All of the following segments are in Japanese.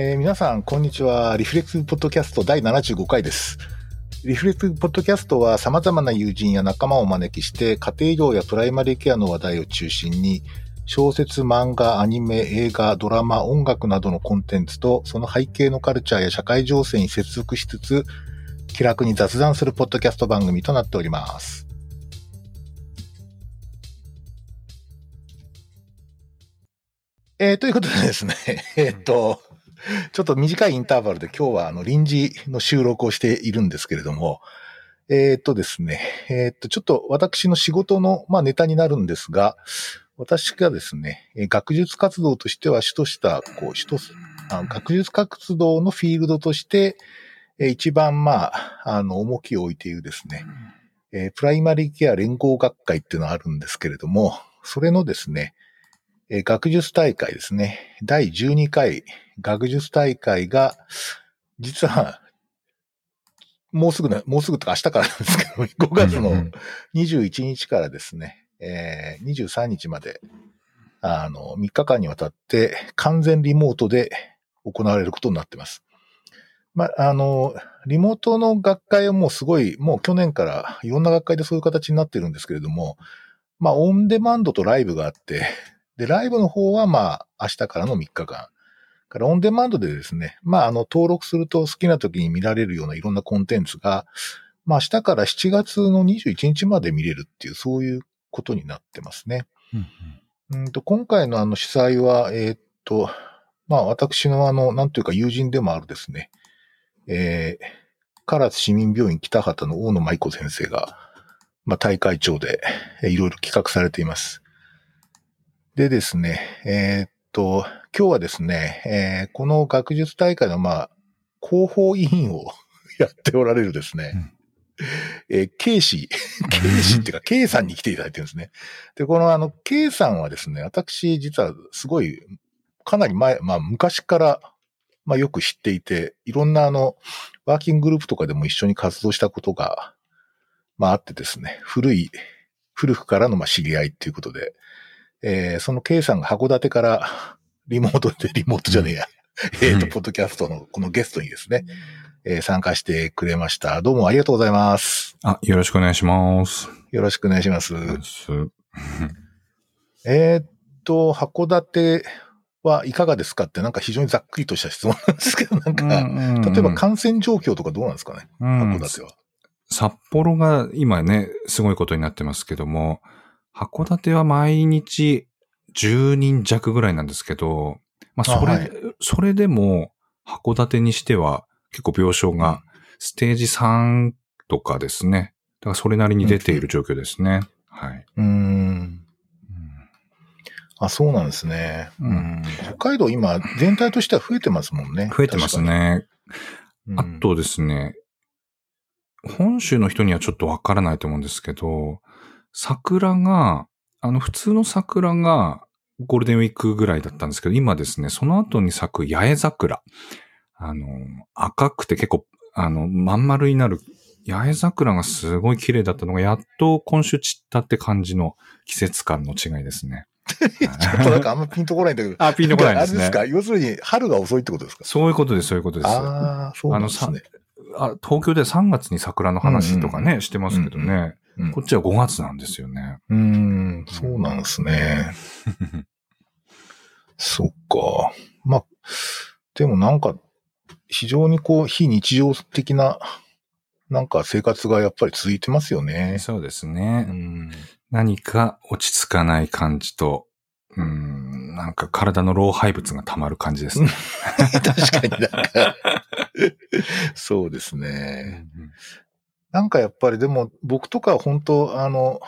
えー皆さん、こんにちは。リフレクティブポッドキャスト第75回です。リフレクティブポッドキャストは様々な友人や仲間をお招きして、家庭医療やプライマリーケアの話題を中心に、小説、漫画、アニメ、映画、ドラマ、音楽などのコンテンツと、その背景のカルチャーや社会情勢に接続しつつ、気楽に雑談するポッドキャスト番組となっております。えーということでですね、えっと、ちょっと短いインターバルで今日はあの臨時の収録をしているんですけれども、えーっとですね、えーっと、ちょっと私の仕事の、まあ、ネタになるんですが、私がですね、学術活動としては主とした、こう、主とす、学術活動のフィールドとして、一番、まあ、あの、重きを置いているですね、えープライマリーケア連合学会っていうのがあるんですけれども、それのですね、学術大会ですね、第12回学術大会が、実は、もうすぐな、もうすぐとか明日からなんですけど、5月のうんうん21日からですね、えー23日まで、あの、3日間にわたって完全リモートで行われることになってます。まあ、あの、リモートの学会はもうすごい、もう去年からいろんな学会でそういう形になってるんですけれども、まあ、オンデマンドとライブがあって、で、ライブの方はまあ、明日からの3日間。からオンデマンドでですね、まあ、あの、登録すると好きな時に見られるようないろんなコンテンツが、まあ、明日から7月の21日まで見れるっていう、そういうことになってますね。うんと、今回のあの主催は、えーっと、まあ私のあの、なんというか友人でもあるですね、えー、唐津市民病院北畑の大野舞子先生が、まあ大会長で、えーいろいろ企画されています。でですね、えーっと、今日はですね、えーこの学術大会のまあ、広報委員を やっておられるですね、えー、ケイ氏、ケイ氏っていうか、ケイさんに来ていただいてるんですね。で、このあの、ケイさんはですね、私実はすごい、かなり前、まあ昔から、まあよく知っていて、いろんなあの、ワーキンググループとかでも一緒に活動したことが、まああってですね、古い、古くからのまあ知り合いっていうことで、えーそのケイさんが函館からリモートで、リモートじゃねえや、えっと、ポッドキャストのこのゲストにですね、えー参加してくれました。どうもありがとうございます。あ、よろしくお願いします。よろしくお願いします。えーっと、函館はいかがですかってなんか非常にざっくりとした質問なんですけど、なんか、例えば感染状況とかどうなんですかね、うん函館は。札幌が今ね、すごいことになってますけども、函館は毎日10人弱ぐらいなんですけど、まあそれ、あはいそれでも函館にしては結構病床がステージ3とかですね。だからそれなりに出ている状況ですね。はい。うーん。あ、そうなんですね。うんうん北海道今、全体としては増えてますもんね。増えてますね。あとですね、本州の人にはちょっとわからないと思うんですけど、桜が、あの普通の桜がゴールデンウィークぐらいだったんですけど、今ですね、その後に咲く八重桜。あの、赤くて結構、あの、まん丸になる八重桜がすごい綺麗だったのが、やっと今週散ったって感じの季節感の違いですね。ちょっとなんかあんまピンとこないんだけど。あ、ピンとこないですね。あれですか？要するに春が遅いってことですか？そういうことです、そういうことです。ああ、そうですね。あ東京では3月に桜の話とかね、してますけどね、うんこっちは5月なんですよね。うーん、そうなんですね。そっか。まあ、でもなんか、非常にこう、非日常的な、なんか生活がやっぱり続いてますよね。そうですうね。ん。何か落ち着かない感じと、うん、なんか体の老廃物が溜まる感じですね。確かになんか、そうですね。なんかやっぱりでも僕とかは本当あの、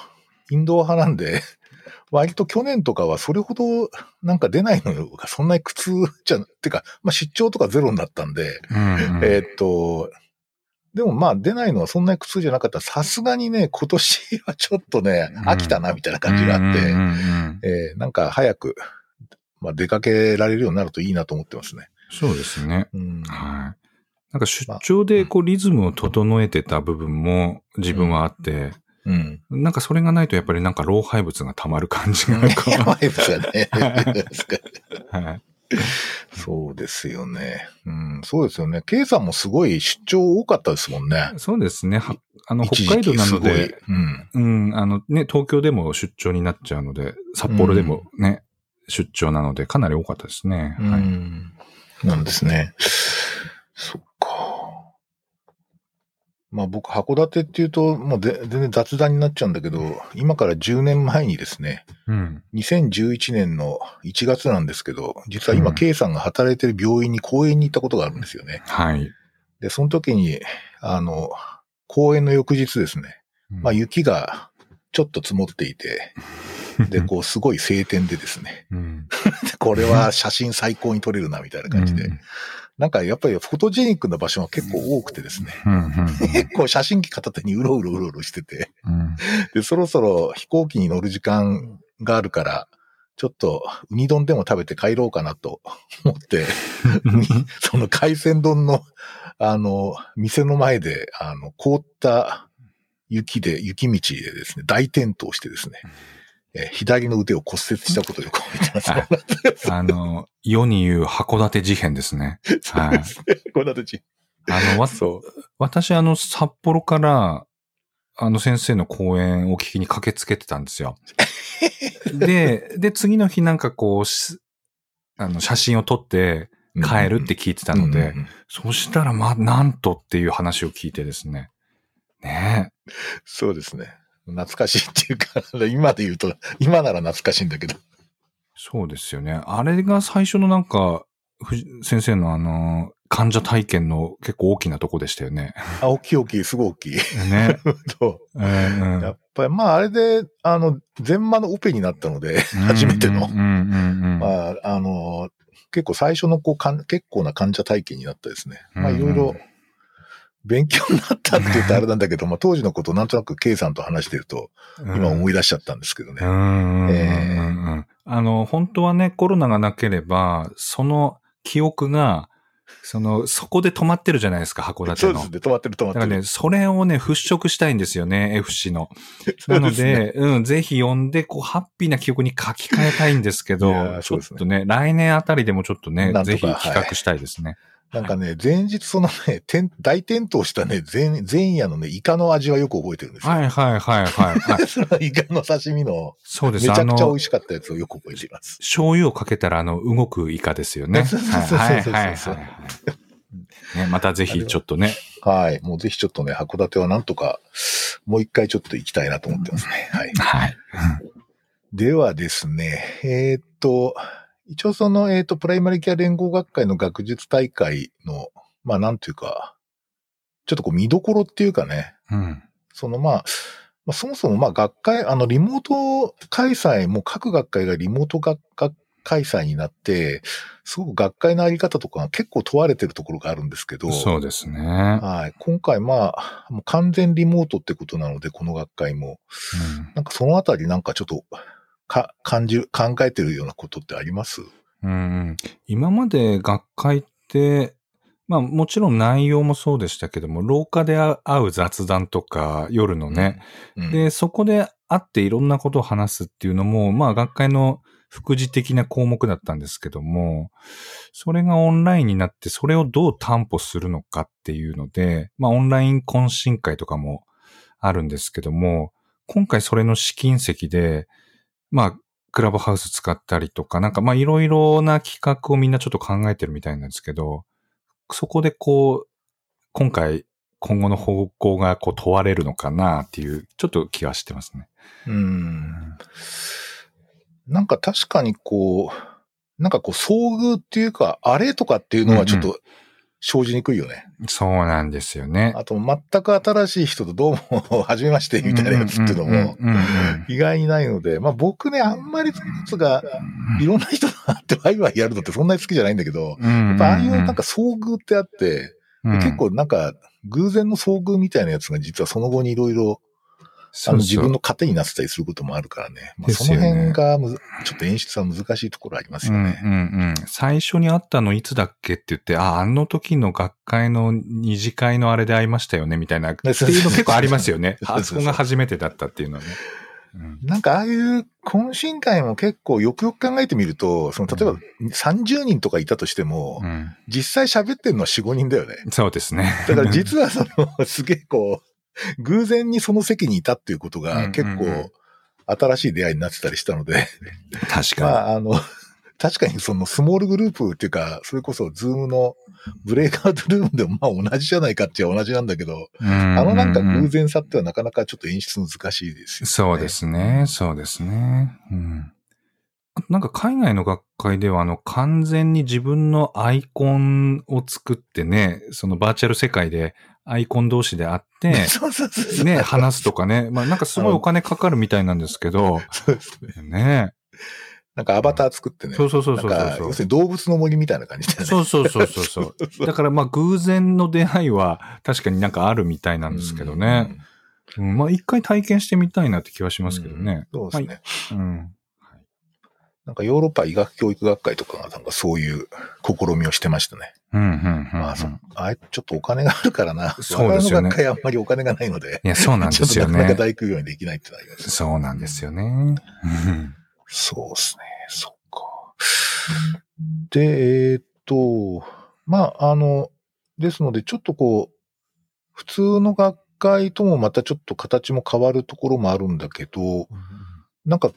インドア派なんで、割と去年とかはそれほどなんか出ないのがそんなに苦痛じゃ、てか、まあ出張とかゼロになったんで、うんうんえーっと、でもまあ出ないのはそんなに苦痛じゃなかった。さすがにね、今年はちょっとね、うん飽きたなみたいな感じがあって、うんうんうんえーなんか早く、まあ出かけられるようになるといいなと思ってますね。そうですね。うん。はい。なんか出張でこうリズムを整えてた部分も自分はあって、うん。なんかそれがないとやっぱりなんか老廃物が溜まる感じがこうやばいですよね。はい。そうですよね。うん、そうですよね。K さんもすごい出張多かったですもんね。そうですね。はあの、一北海道なので、うん。うん、あのね、東京でも出張になっちゃうので、札幌でもね、出張なので、かなり多かったですね。うはい。ん。なんですね。そっか。まあ僕、函館っていうと、もうで全然雑談になっちゃうんだけど、今から10年前にですね、うん。2011年の1月なんですけど、実は今、うん K さんが働いてる病院に講演に行ったことがあるんですよね。はい。で、その時に、あの、講演の翌日ですね、まあ雪がちょっと積もっていて、で、こう、すごい晴天でですね、うん、で これは写真最高に撮れるな、みたいな感じで、なんかやっぱりフォトジェニックな場所が結構多くてですね。結構写真機片手にうろうろうろうろしてて、うん。で、そろそろ飛行機に乗る時間があるから、ちょっとウニ丼でも食べて帰ろうかなと思って、その海鮮丼の、あの、店の前で、あの、凍った雪で、雪道でですね、大転倒してですね、えー左の腕を骨折したことをよく覚えてます。ああの、世に言う函館事変ですね。そうですね。こんな時。あの、わそう。私、あの、札幌から、あの先生の講演を聞きに駆けつけてたんですよ。で、で、次の日なんかこうし、あの、写真を撮って帰るって聞いてたので、そしたら、ま、なんとっていう話を聞いてですね。ねそうですね。懐かしいっていうか、今で言うと、今なら懐かしいんだけど。そうですよね。あれが最初のなんか、藤先生のあの、患者体験の結構大きなとこでしたよね。あ、大きい大きい、すごい大きい。ね。そう。うんうんやっぱり、まあ、あれで、あの、全麻のオペになったので、初めての。まあ、あの、結構最初のこうかん、結構な患者体験になったですね。まあ、いろいろ、勉強になったって言うとあれなんだけど、まあ、当時のことをなんとなく K さんと話してると、今思い出しちゃったんですけどね。あの、本当はね、コロナがなければ、その記憶が、その、そこで止まってるじゃないですか、函館の。そうですね。止まってる止まってる。だからね、それをね、払拭したいんですよね、F 氏の。なので、うん、ぜひ読んで、こう、ハッピーな記憶に書き換えたいんですけどいやー、ちょっそうですねとね、来年あたりでもちょっとねぜひ企画したいですね。なんかね、前日そのね、転大転倒したね、前、前夜のね、イカの味はよく覚えてるんですよ。はいはいはいはい。はい そのイカの刺身の、そうです。あめちゃくちゃ美の味、しかったやつをよく覚えています。醤油をかけたら、あの、動くイカですよね。そうそうそうそうはいそうはいはいはい。ね、またぜひちょっとね、はい。もうぜひちょっとね、函館はなんとか、もう一回ちょっと行きたいなと思ってますね。はい。はい。ではですね、えーっと、一応その、えーっと、プライマリケア連合学会の学術大会の、まあなんていうか、ちょっとこう見どころっていうかね、うん。そのまあ、まあ、そもそもまあ学会、あのリモート開催も各学会がリモート学学開催になって、すごく学会のあり方とかが結構問われてるところがあるんですけど、そうですね。はい。今回まあ、もう完全リモートってことなので、この学会も。なんかそのあたりなんかちょっと、か、感じる、考えてるようなことってあります？うんうん。今まで学会って、まあもちろん内容もそうでしたけども、廊下で会う雑談とか夜のね、うん、で、そこで会っていろんなことを話すっていうのも、まあ学会の副次的な項目だったんですけども、それがオンラインになって、それをどう担保するのかっていうので、まあオンライン懇親会とかもあるんですけども、今回それの試金石で、まあ、クラブハウス使ったりとか、なんかまあいろいろな企画をみんなちょっと考えてるみたいなんですけど、そこでこう、今回、今後の方向がこう問われるのかなっていう、ちょっと気はしてますね。うん。なんか確かにこう、なんかこう遭遇っていうか、あれとかっていうのはちょっと生じにくいよね。そうなんですよね。あと全く新しい人とどうも、はじめましてみたいなやつっていうのも、意外にないので、まあ僕ね、あんまりそつが、いろんな人と会ってワイワイやるのってそんなに好きじゃないんだけど、うんやっぱああいうなんか遭遇ってあって、うん結構なんか偶然の遭遇みたいなやつが実はその後にいろいろ、あの自分の糧になってたりすることもあるからね。まあ、その辺がむずちょっと演出は難しいところありますよね。うんうんうん。最初に会ったのいつだっけって言って、あ、あの時の学会の二次会のあれで会いましたよね、みたいな。っていうの結構ありますよね。あそこが初めてだったっていうのはね。うんなんかああいう懇親会も結構よくよく考えてみると、その例えば30人とかいたとしても、うん実際喋ってるのは4、5人だよね。そうですね。だから実はその、すげえこう、偶然にその席にいたっていうことうんが結構新しい出会いになってたりしたので、確かまああの、確かにそのスモールグループっていうか、それこそズームのブレイクアウトルームでもまあ同じじゃないかって言えば同じなんだけど、に。あのなんか偶然然さってはなかなかちょっと演出難しいですよね。そうですね。そうですね。うん。なんか海外の学会では、あの、完全に自分のアイコンを作ってね、そのバーチャル世界でアイコン同士で会って。ね、話すとかね。まあなんかすごいお金かかるみたいなんですけど、そうですね。ね。なんかアバター作ってね。そうそうそうそう要するに動物の森みたいな感じでね。そうそうそうそうそう。だからまあ偶然の出会いは確かになんかあるみたいなんですけどね。うん、まあ一回体験してみたいなって気はしうん。ますけどね。そうですね。うん。なんかヨーロッパ医学教育学会とかがなんかそういう試みをしてましたね。うん、うん、うん。まあそ、あれちょっとお金があるからな。そうですよね学会あんまりお金がないので。いや、そうなんですよちょっとなかなかね。大工業にできないってなります。そうなんですよね。うんそうですね。そっか。で、えーっと、まあ、あの、ですので、ちょっとこう、普通の学会ともまたちょっと形も変わるところもあるんだけど、なんか、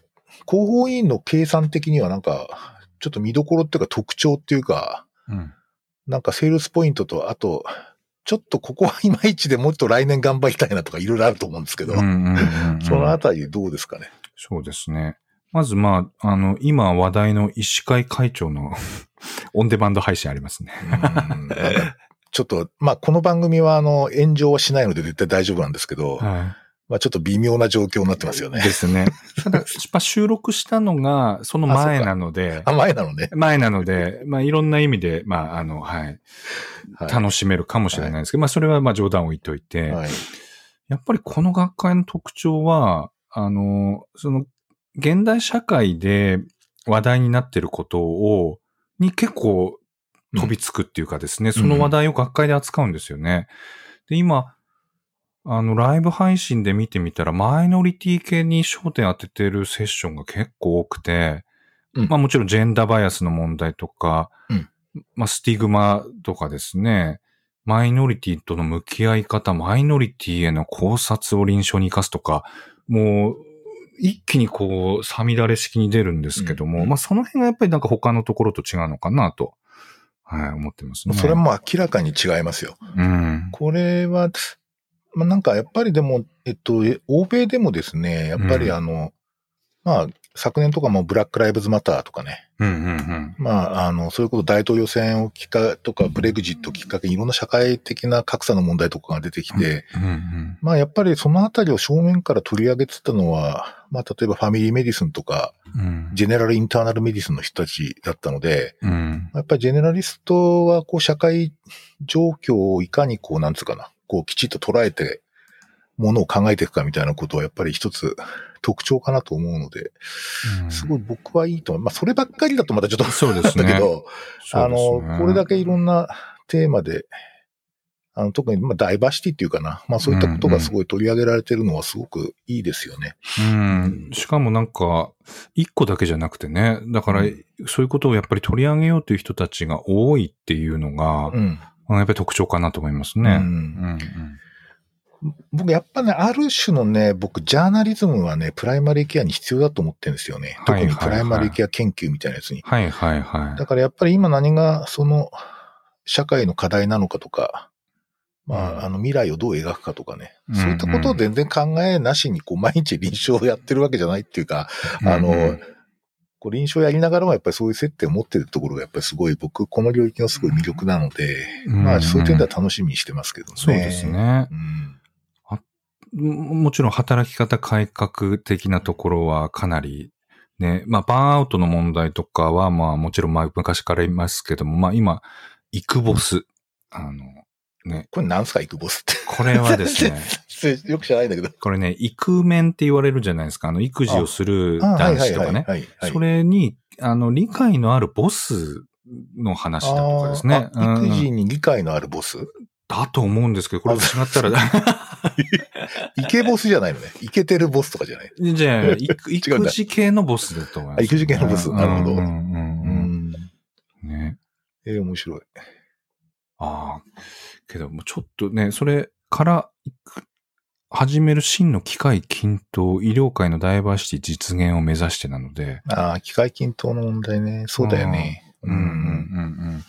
広報委員の計算的にはなんか、ちょっと見どころっていうか特徴っていうか、うん。なんかセールスポイントと、あと、ちょっとここはいまいちでもっと来年頑張りたいなとかいろいろあると思うんですけど、そのあたりどうですかね？そうですね。まず、まあ、あの、今話題の医師会会長の オンデマンド配信ありますね。ちょっと、まあ、この番組は、あの、炎上はしないので絶対大丈夫なんですけど、はまあ、ちょっと微妙な状況になってますよい。ねで。すね。ただ、まあ収録したのがその前なので、あ、前なのね。前なので、まあ、いろんな意味で、まあ、あの、はい、はい。楽しめるかもしれないですけど、まあ、それはまあ冗談を置いといて、はい。やっぱりこの学会の特徴は、あの、その、現代社会で話題になっていることを、に結構飛びつくっていうかですね、その話題を学会で扱うんですよね。で、今、あの、ライブ配信で見てみたら、マイノリティ系に焦点当ててるセッションが結構多くて、うんまあもちろんジェンダーバイアスの問題とか、うんまあスティグマとかですね、マイノリティとの向き合い方、マイノリティへの考察を臨床に生かすとか、もう、一気にこう、さみだれ式に出るんですけども、うんまあその辺がやっぱりなんか他のところと違うのかなと、はい、思ってますね。それも明らかに違いますよ。うん。これは、まあ、なんかやっぱりでも、えっと、え欧米でもですね、やっぱりあの、まあ、昨年とかも Black Lives Matter とかね、うんうんうん。まあ、あの、そういうこと大統領選をきっかとか、ブレグジットをきっかけにいろんな社会的な格差の問題とかが出てきて、うんうん。まあ、やっぱりそのあたりを正面から取り上げてたのは、まあ、例えば family medicine とか、うん。 general internal medicine の人たちだったので、うん。やっぱりジェネラリストは、こう、社会状況をいかにこう、なんつうかな、こう、きちっと捉えて、ものを考えていくかみたいなことは、やっぱり一つ特徴かなと思うので、うんすごい僕はいいと思う。まあ、そればっかりだとまたちょっと、そうですねだけど、ねの、これだけいろんなテーマで、あの、特に、まあ、ダイバーシティっていうかな。まあ、そういったことがすごい取り上げられてるのはすごくいいですよね。うん。しかもなんか、一個だけじゃなくてね、だから、うんそういうことをやっぱり取り上げようという人たちが多いっていうのが、うん。やっぱり特徴かなと思いますね。ううんん僕、やっぱね、ある種のね、僕、ジャーナリズムはね、プライマリーケアに必要だと思ってるんですよね。特にプライマリーケア研究みたいなやつに。はいはいはい。だからやっぱり今何がその社会の課題なのかとか、まうんあ、あの未来をどう描くかとかね。うんそういったことを全然考えなしに、こう、毎日臨床をやってるわけじゃないっていうか、あの、うんこう臨床やりながらもやっぱりそういう接点を持ってるところがやっぱりすごい僕、この領域のすごい魅力なので、うんまあそういう点では楽しみにしてますけどね。そうです。ね。うん。ももちろん働き方改革的なところはかなりね、まあバーンアウトの問題とかはまあもちろんまあ昔から言いますけども、まあ今、イクボス。あの、ね、これなんすか、イクボスって。これはですね、よく知らないんだけど。これね、育面って言われるじゃないですか。あの、育児をする男子とかね。それに、あの、理解のあるボスの話だとかですね。育うん児に理解のあるボス？だと思うんですけど、これ違ったら、イケボスじゃないのね。イケてるボスとかじゃない。じゃあ、育児系のボスだと思います、あ育児系のボスなるほどうんうんううんん。ね。えー面白い。ああ。けど、ちょっとね、それから始める真の機械均等、医療界のダイバーシティ実現を目指してなので。ああ、機械均等の問題ね。そうだよね。うんうんうんうん。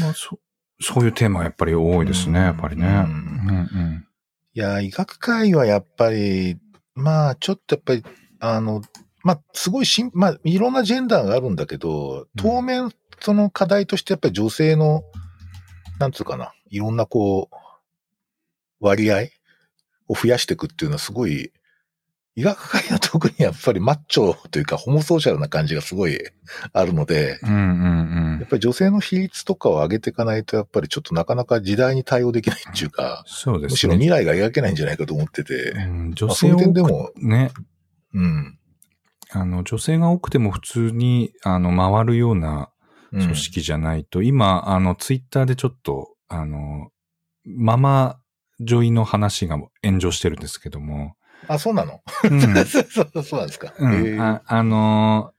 まあ、そ、そういうテーマがやっぱり多いですね、うんやっぱりね。ううんんうん。いや、医学界はやっぱり、まあ、ちょっとやっぱり、あの、まあ、すごいしん、まあ、いろんなジェンダーがあるんだけど、当面、その課題としてやっぱり女性の、なんつうかな、いろんなこう、割合を増やしていくっていうのはすごい、医学界は特にやっぱりマッチョというかホモソーシャルな感じがすごいあるので、うんうんうん。やっぱり女性の比率とかを上げていかないと、やっぱりちょっとなかなか時代に対応できないっていうか、そうですね。むしろ未来が描けないんじゃないかと思ってて、うん、女性を点でも、ね、うん。あの、女性が多くても普通に、あの、回るようなうん組織じゃないと、今、あの、ツイッターでちょっと、あの、ママ女医の話が炎上してるんですけども、あ、そうなの、うんそうそうそうなんですか。うんああの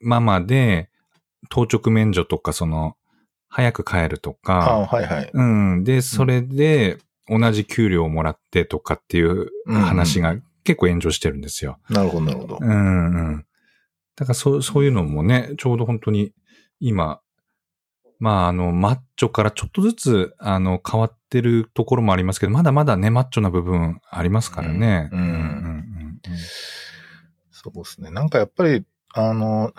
ママで、当直免除とか、その、早く帰るとあか、はいはい。うん。で、それで、同じ給料をもらってとかっていう話が結構炎上してるんですよ。なるほど、なるほど。うんうん。だからそう、そういうのもね、ちょうど本当に今、まあ、あの、マッチョからちょっとずつ、あの、変わってるところもありますけど、まだまだね、マッチョな部分ありますからね。うんうんうんそうですね。なんかやっぱり、あの、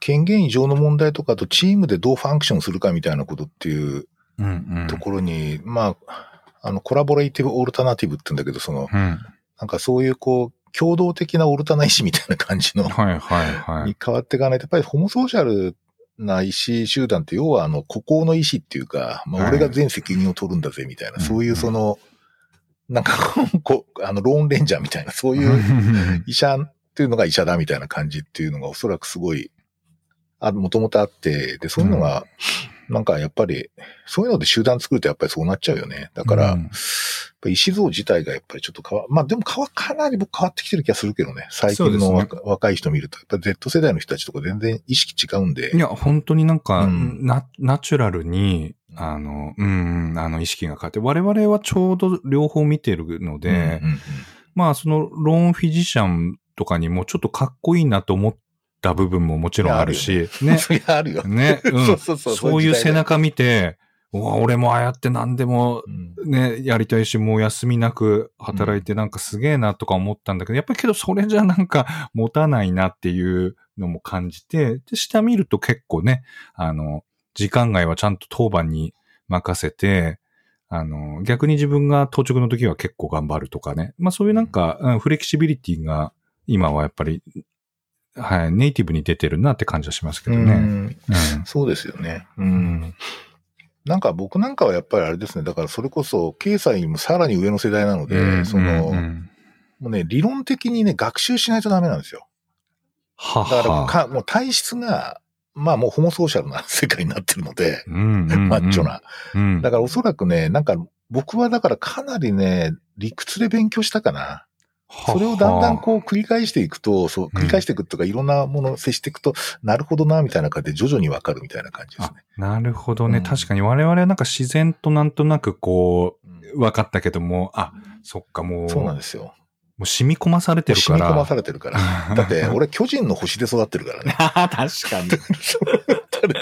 権限異常の問題とかとチームでどうファンクションするかみたいなことっていううんうんうんところに、まあ、あの、コラボレイティブオルタナティブって言うんだけど、その、うん。なんかそういうこう、共同的なオルタナ意思みたいな感じの、はいはいはいに。変わっていかないと、やっぱりホモソーシャルな意思集団って、要はあの、孤高の意思っていうか、まあ、はい。俺が全責任を取るんだぜ、みたいな、うん。そういうその、なんか、こう、あの、ローンレンジャーみたいな、そういう医者っていうのが医者だみたいな感じっていうのがおそらくすごい、あもともとあって、で、そういうのが、なんかやっぱり、そういうので集団作るとやっぱりそうなっちゃうよね。だから、うんやっぱり意思像自体がやっぱりちょっと変わ、まあでも変わ、かなり僕変わってきてる気がするけどね。最近のそう若,、若い人見ると、やっぱり Z 世代の人たちとか全然意識違うんで。いや、本当になんか、うんナ、ナチュラルに、あの、うん、うんあの、意識が変わって、我々はちょうど両方見てるので、うんうんうんまあ、その、ローンフィジシャンとかにもちょっとかっこいいなと思った部分ももちろんあるし、ね。あるよ。ね、うん。そういう背中見て、俺もああやって何でもうん。ね、やりたいし、もう休みなく働いてなんかすげえなとか思ったんだけど、やっぱりけどそれじゃなんか持たないなっていうのも感じて、で、下見ると結構ね、あの、時間外はちゃんと当番に任せて、あの、逆に自分が当直の時は結構頑張るとかね。まあそういうなんか、うんフレキシビリティが今はやっぱり、はい、ネイティブに出てるなって感じはしますけどね。うんうんそうですよね。うん。なんか僕なんかはやっぱりあれですね。だからそれこそ経済にもさらに上の世代なので、うんその、もうね、理論的にね、学習しないとダメなんですよ。はだからは。か、もう体質が、まあもうホモソーシャルな世界になってるので、マッチョな。うんだからおそらくね、なんか僕はだからかなりね、理屈で勉強したかな。それをだんだんこう繰り返していくと、そう、繰り返していくとか、いろんなものを接していくと、なるほどな、みたいな感じで徐々にわかるみたいな感じですあね。なるほどね、うん確かに我々はなんか自然となんとなくこうんう、分かったけども、あ、そっかもう、そうなんもですよ。う染み込まされてるから。染み込まされてるから。だって、俺、巨人の星で育ってるからね。確かに。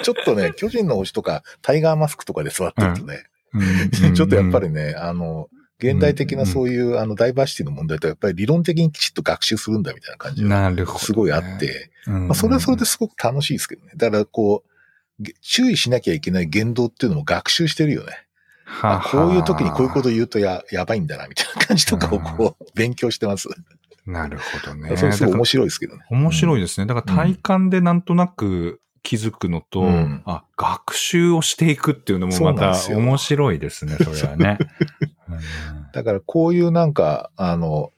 ちょっとね、巨人の星とか、タイガーマスクとかで育ってるとね、うんちょっとやっぱりね、あの、現代的なそういう、あの、ダイバーシティの問題と、やっぱり理論的にきちっと学習するんだみたいな感じがなるほど、すごいあっ、て、うんまあ、それはそれですごく楽しいですけどね。だから、こう、げ注意しなきゃいけない言動っていうのも学習してるよね。はあこういう時にこういうこと言うとや、やばいんだな、みたいな感じとかをこう、勉強してます。なるほどね。それすごい面白いですけどね。面白いですね。だから体感でなんとなく気づくのと、うんあ、学習をしていくっていうのもまた面白いですね、それはね。うんだからこういうなんか、あの、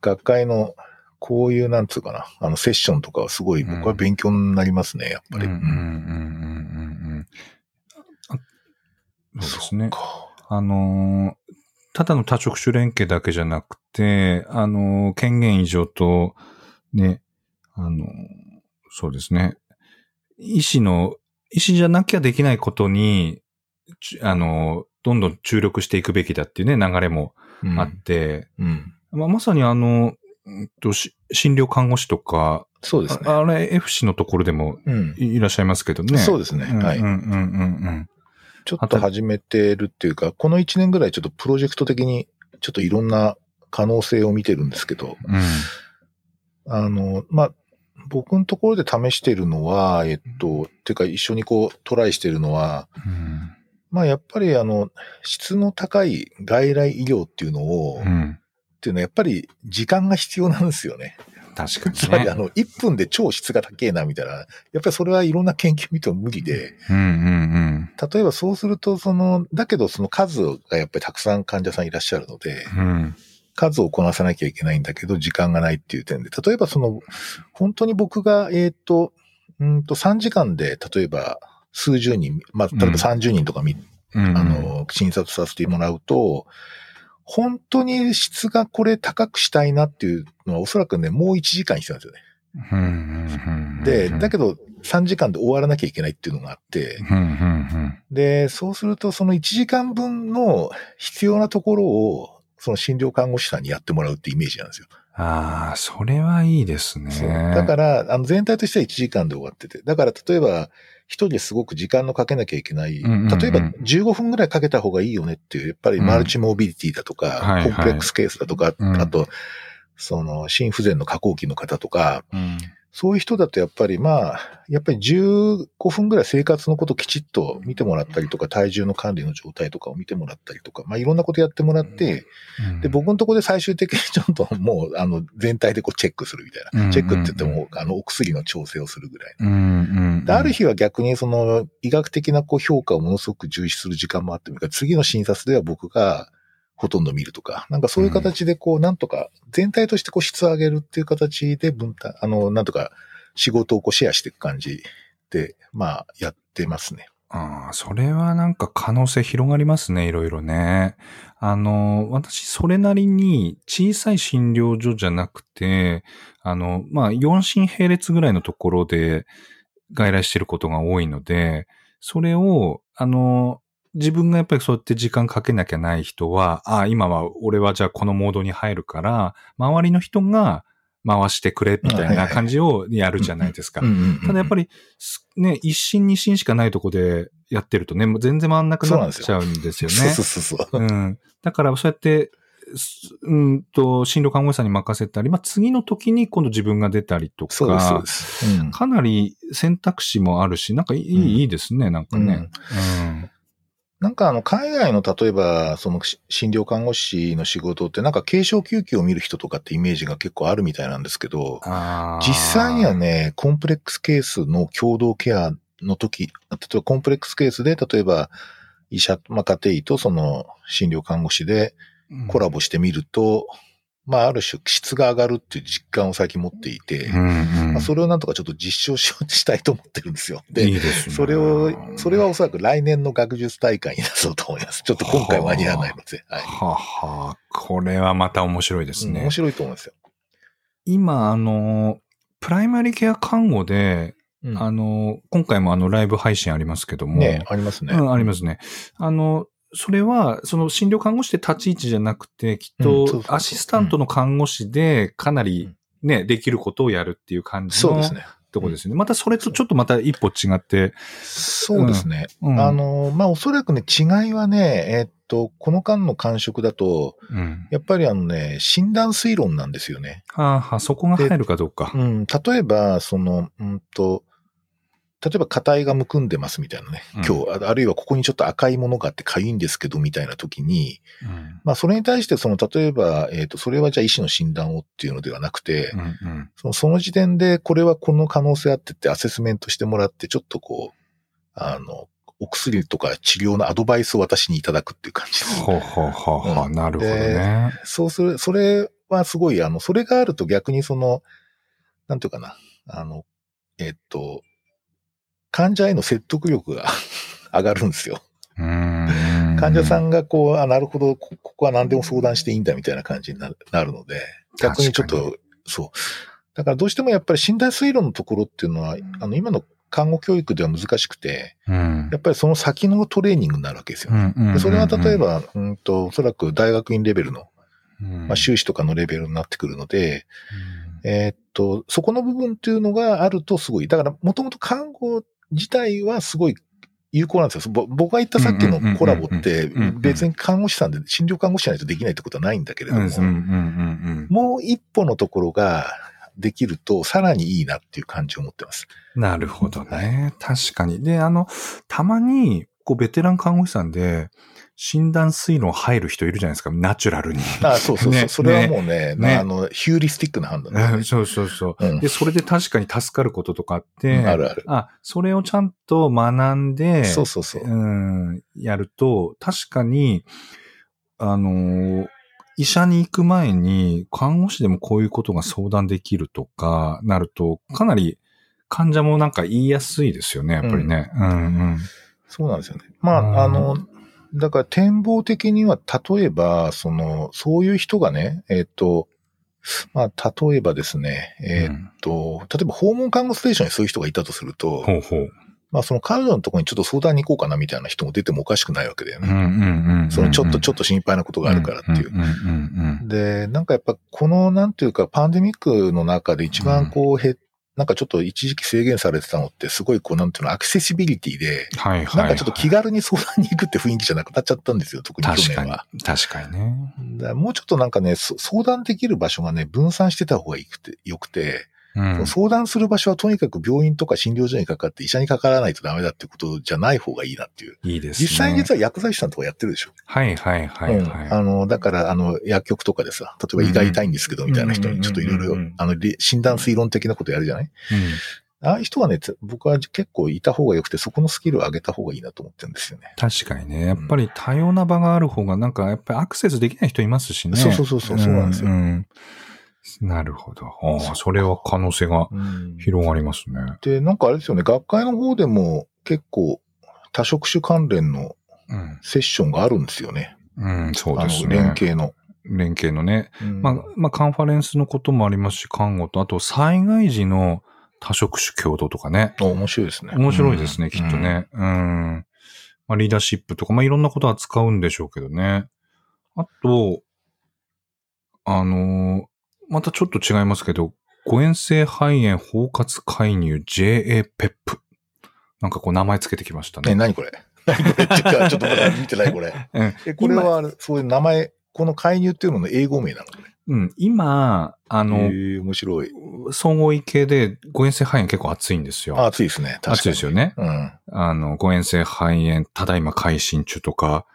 学会の、こういうなんつうかな、あの、セッションとかはすごい僕は勉強になりますね、やっぱり。うんうんうんうんうんそうですね。あのーただの多職種連携だけじゃなくて、あの、権限異常と、ね、あの、そうですね。医師の、医師じゃなきゃできないことに、あの、どんどん注力していくべきだっていうね、流れもあって、うん、まあ、まさにあの、と診療看護師とか、そうですね。あれ、F 氏のところでもいらっしゃいますけどね。そうですね。はい。うんうんうんうん。ちょっと始めてるっていうか、この1年ぐらいちょっとプロジェクト的に、ちょっといろんな可能性を見てるんですけど、うん、あの、まあ、僕のところで試してるのは、えっと、てか一緒にこうトライしてるのは、うん、まあやっぱりあの、質の高い外来医療っていうのを、うん、っていうのはやっぱり時間が必要なんですよね。確かに、ね。つまりあの、1分で超質が高えなみたいな、やっぱりそれはいろんな研究見ても無理で、うんうんうん、例えばそうすると、その、だけどその数がやっぱりたくさん患者さんいらっしゃるので、うん、数をこなさなきゃいけないんだけど、時間がないっていう点で、例えばその、本当に僕が、えっ、ー、と、うんと3時間で、例えば数十人、まあ、例えば30人とかみ、うん、あの、診察させてもらうと、本当に質がこれ高くしたいなっていうのはおそらくね、もう1時間必要なんですよね。で、だけど3時間で終わらなきゃいけないっていうのがあって、で、そうするとその1時間分の必要なところをその診療看護師さんにやってもらうってイメージなんですよ。ああ、それはいいですね。だから、あの全体としては1時間で終わってて。だから例えば、一人ですごく時間のかけなきゃいけない。例えば15分ぐらいかけた方がいいよねっていう、やっぱりマルチモビリティだとか、コンプレックスケースだとか、あと、その心不全の下降期の方とか、そういう人だとやっぱりまあ、やっぱり15分ぐらい生活のことをきちっと見てもらったりとか、体重の管理の状態とかを見てもらったりとか、まあいろんなことやってもらって、で、僕のところで最終的にちょっともう、あの、全体でこうチェックするみたいな。チェックって言っても、あの、お薬の調整をするぐらい。で、ある日は逆にその、医学的なこう評価をものすごく重視する時間もあって次の診察では僕が、ほとんど見るとか、なんかそういう形でこう、なんとか、全体としてこう質を上げるっていう形で分担、あの、なんとか仕事をこうシェアしていく感じで、まあ、やってますね。ああ、それはなんか可能性広がりますね、いろいろね。あの、私、それなりに小さい診療所じゃなくて、あの、まあ、4診並列ぐらいのところで外来してることが多いので、それを、あの、自分がやっぱりそうやって時間かけなきゃない人は、ああ、今は俺はじゃあこのモードに入るから、周りの人が回してくれみたいな感じをやるじゃないですか。ただやっぱり、ね、一心二心しかないとこでやってるとね、もう全然回んなくなっちゃうんですよね。そうそうそう。うん。だからそうやって、うんと、進路看護師さんに任せたり、まあ、次の時に今度自分が出たりとか、そうです、そうです。うん、かなり選択肢もあるし、なんかいいうん、いいですね、なんかね。うん、うんなんかあの、海外の例えば、その診療看護師の仕事ってなんか軽症救急を見る人とかってイメージが結構あるみたいなんですけど、実際にはね、コンプレックスケースの共同ケアの時、例えばコンプレックスケースで、例えば医者、まあ、家庭医とその診療看護師でコラボしてみると、うんまあ、ある種質が上がるっていう実感を最近持っていて、うんうんまあ、それをなんとかちょっと実証しようとしたいと思ってるんですよ。で、いいでそれを、それはおそらく来年の学術大会になそうと思います。ちょっと今回間に合わないので。はい。ははこれはまた面白いですね。うん、面白いと思いますよ。今、あの、プライマリケア看護で、うん、あの、今回もあのライブ配信ありますけども。ね、ありますね。うん、ありますね。あの、それは、その診療看護師って立ち位置じゃなくて、きっと、アシスタントの看護師で、かなりね、できることをやるっていう感じの。そうですね。とこですね。またそれとちょっとまた一歩違って。そうですね。うん、あの、まあ、おそらくね、違いはね、えー、っと、この間の感触だと、うん、やっぱりあのね、診断推論なんですよね。はあ、はあ、そこが入るかどうか。うん、例えば、その、うんと、例えば、硬いがむくんでますみたいなね、今日、あるいはここにちょっと赤いものがあって痒いんですけど、みたいな時に、うん、まあ、それに対して、その、例えば、えっ、ー、と、それはじゃあ医師の診断をっていうのではなくて、うんうん、そのその時点で、これはこの可能性あってってアセスメントしてもらって、ちょっとこう、あの、お薬とか治療のアドバイスを私にいただくっていう感じです。ほうほうほうほう、うん、なるほどね。そうする、それはすごい、あの、それがあると逆にその、なんていうかな、あの、えっ、ー、と、患者への説得力が 上がるんですよ。患患者さんがこう、あ、なるほど、こここは何でも相談していいんだみたいな感じになるので、逆にちょっ確と、そう。だからどうしてもやっぱり診断推論のところっていうのは、あの、今の看護教育では難しくて、うんやっぱりその先のトレーニングになるわけですよね。でそれは例え、ば、うんと、おそらく大学院レベルの、まあ、修士とかのレベルになってくるので、えーっと、そこの部分っていうのがあるとすごい。だから、もともと看護自体はすごい有効なんですよ。ぼ僕が言ったさっきのコラボって別に看護師さんで、診療看護師じゃないとできないってことはないんだけれども、もう一歩のところができると、さらにいいなっていう感じを持ってます。なるほどね。確かに。で、あの、たまに、こう、ベテラン看護師さんで、診断推論入る人いるじゃないですか、ナチュラルに。あそうそうそう。ねそれはもうね、ねあの、ヒューリスティックな判断ね、うんそうそうそう。うんで、それで確かに助かることとかあって、あるある。あ、それをちゃんと学んで、そうそうそう。うん、やると、確かに、あのー医者に行く前に、看護師でもこういうことが相談できるとか、なると、かなり患者もなんか言いやすいですよね、やっぱりね。うん、うん、そうなんですよね。まあ、うんあの、だから展望的には、例えば、その、そういう人がね、えっ、と、まあ、例えばですね、えっ、と、例えば訪問看護ステーションにそういう人がいたとすると、ほうほう。まあ、その彼女のところにちょっと相談に行こうかなみたいな人も出てもおかしくないわけだよね。うんうんうんうん。そのちょっと、ちょっとと心配なことがあるからっていう。んうんうんで、なんかやっぱこのなんていうかパンデミックの中で一番こうへ、なんかちょっと一時期制限されてたのってすごいこうなんていうのアクセシビリティで、うん。はいはい。なんかちょっと気軽に相談に行くって雰囲気じゃなくなっちゃったんですよ、特に去確かに年は。。確かにね。だからもうちょっとなんかね、そ相談できる場所がね、分散してた方がいいくてよくて、うん。相談する場所はとにかく病院とか診療所にかかって医者にかからないとダメだってことじゃない方がいいなっていう。いいですね。実際に実は薬剤師さんとかやってるでしょ。はいはいはいうんはい。あの、だから、あの、薬局とかでさ、例えば胃が痛いんですけど、みたいな人にちょっといろいろうんうんうんうん、あの、り診断推論的なことやるじゃない？うんああいう人はね、つ僕は結構いた方が良くて、そこのスキルを上げた方がいいなと思ってるんですよね。確かにね。やっぱり多様な場がある方が、なんかやっぱりアクセスできない人いますしね。そうそうそうそうそうなんですよんなるほど。ああ、それは可能性がうん広がりますね。で、なんかあれですよね、学会の方でも結構多職種関連のうん。セッションがあるんですよね。うん、そうあの、ですね。連携の。連携のね。うんまあ、まあ、カンファレンスのこともありますし、看護と、あと災害時の多職種共同とかね。あ面白いですね。面白いですね、うんきっとね。うん。まあ、リーダーシップとか、まあ、いろんなことは使うんでしょうけどね。あと、あのーまたちょっと違いますけど、誤嚥性肺炎包括介入 JAPEP。なんかこう名前つけてきましたえ、ね。何これ？何 これっていうか、ちょっとまだ見てないこれ。うんえ、これは、そういう名前、この介入っていうのの英語名なの？これ。うん、今、ああの、面白い。総合医系で誤嚥性肺炎結構熱いんですよ。あ、熱いですね。確かに。熱いですよね。うん。あの、誤嚥性肺炎、ただいま改心中とか、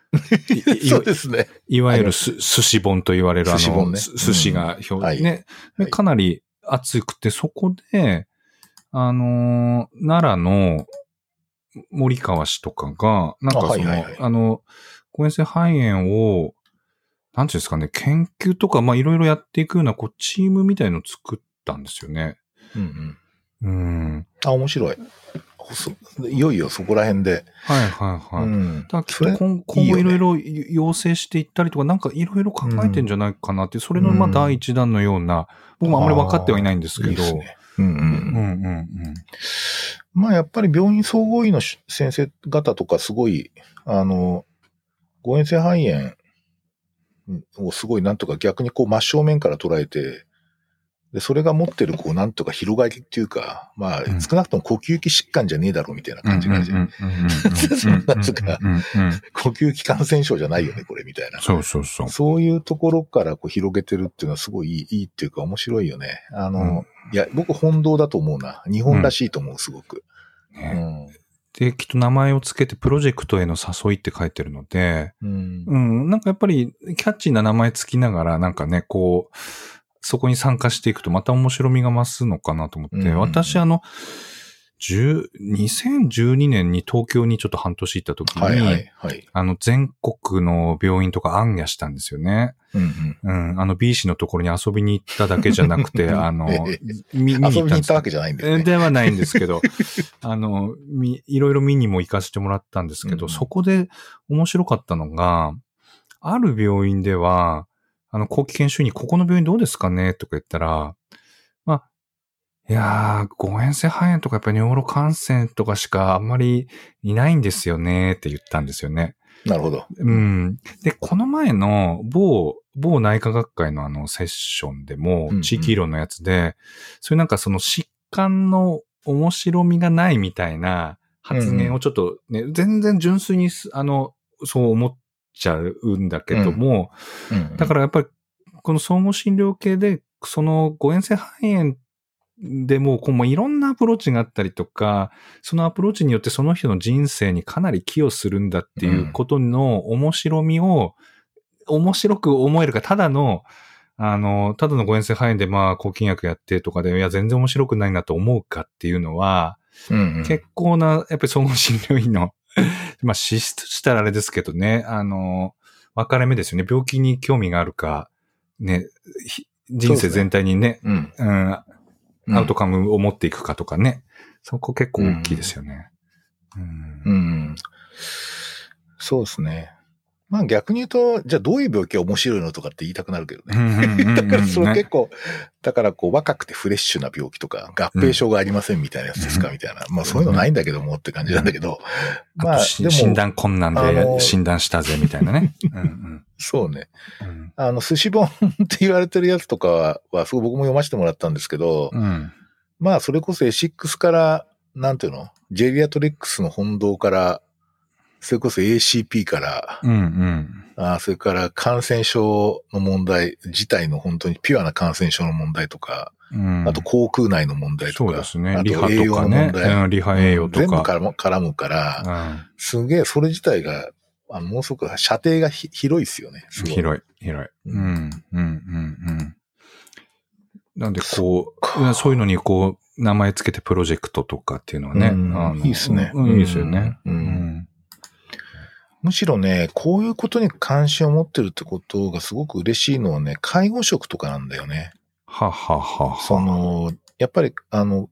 そうですね。いわゆるす寿司本と言われるあの、寿司本ねす寿司が表、はいね、はいかなり熱くて、そこで、あのー奈良の森川氏とかが、なんかその、あ,、あはいはいはいの、誤嚥性肺炎を、なんていうんですかね、研究とか、まあいろいろやっていくような、こう、チームみたいのを作ったんですよね。うんうん。うん。あ、面白い。そいよいよそこら辺で。はいはいはい。うん。だからきっと今今後いろいろ要請していったりとか、なんかいろいろ考えてんじゃないかなって、それのまあうん第一弾のような、僕もあんまり分かってはいないんですけど。いいですね。うんうんうんうんうん。まあやっぱり病院総合医のし先生方とかすごい、あの、誤嚥性肺炎をすごいなんとか逆にこう真正面から捉えて、で、それが持ってるこう なんとか広がりっていうか、まあうん少なくとも呼吸器疾患じゃねえだろうみたいな感じがあるじゃん。そんなつかうんうんうん呼吸器感染症じゃないよね、これみたいな。そうそうそう。そういうところからこう広げてるっていうのはすごいいいっていうか面白いよね。あの、うんいや、僕本堂だと思うな。日本らしいと思う、すごく。うねん。で、きっと名前をつけてプロジェクトへの誘いって書いてるので、うん。うん、なんかやっぱりキャッチーな名前つきながら、なんかね、こう、そこに参加していくとまた面白みが増すのかなと思って、うん私あの、10 2012年に東京にちょっと半年行った時に、はいはいはい。あの、全国の病院とか暗夜したんですよね。うんうん。うん。あの、B 氏のところに遊びに行っただけじゃなくて、あの、み遊びに行ったわけけじゃないんだよね。ではないんですけど、あの、み、いろいろ見にも行かせてもらったんですけど、うんそこで面白かったのが、ある病院では、あの、後期研修医にここの病院どうですかね？とか言ったら、まあ、いやー、誤嚥性肺炎とかやっぱり尿路感染とかしかあんまりいないんですよねって言ったんですよね。なるほど。うん。で、この前の某、某内科学会のあのセッションでもうんうん、地域医療のやつで、そういうなんかその疾患の面白みがないみたいな発言をちょっとね、全然純粋にす、あの、そう思っちゃうんだけども、うん。だからやっぱり、この総合診療系で、その誤嚥性肺炎でも、こうもういろんなアプローチがあったりとか、そのアプローチによってその人の人生にかなり寄与するんだっていうことの面白みを、面白く思えるか、ただの、あの、ただの誤嚥性肺炎でまあ抗菌薬やってとかで、いや全然面白くないなと思うかっていうのは、うんうん。結構な、やっぱり総合診療医の、まあ資質したらあれですけどね、あの、分かれ目ですよね。病気に興味があるか、ね、ひ人生全体にね、うん。うん、うんアウトカムを持っていくかとかね。そこ結構大きいですよね。うんうん。そうですね。まあ逆に言うと、じゃあどういう病気が面白いのとかって言いたくなるけどね。だからそれね結構、だからこう若くてフレッシュな病気とか合併症がありませんみたいなやつですかうんみたいな。まあそういうのないんだけどもって感じなんだけど。まあ診断困難で診断したぜみたいなね。うんそうね。うんあの、寿司本って言われてるやつとかは、はすごい僕も読ませてもらったんですけど、うんまあそれこそ A6 から、なんていうの？ジェリアトリックスの本堂から、それこそ ACP から、うんうんあそれから感染症の問題自体の本当にピュアな感染症の問題とか、うんあと口腔内の問題とか、そうですね。あリハと栄養。の問題、うんリハ栄養と全部か。絡む絡むから、うんすげえそれ自体が、あのものすごく射程がひ広いですよね。広い、広い。ううんん、うん、うん、うん。なんで、こう、かそういうのにこう、名前つけてプロジェクトとかっていうのはね。うんいいっすねうんいいですよね。ううんん。むしろね、こういうことに関心を持ってるってことがすごく嬉しいのはね、介護職とかなんだよね。はははは。そ、の、やっぱり、あの、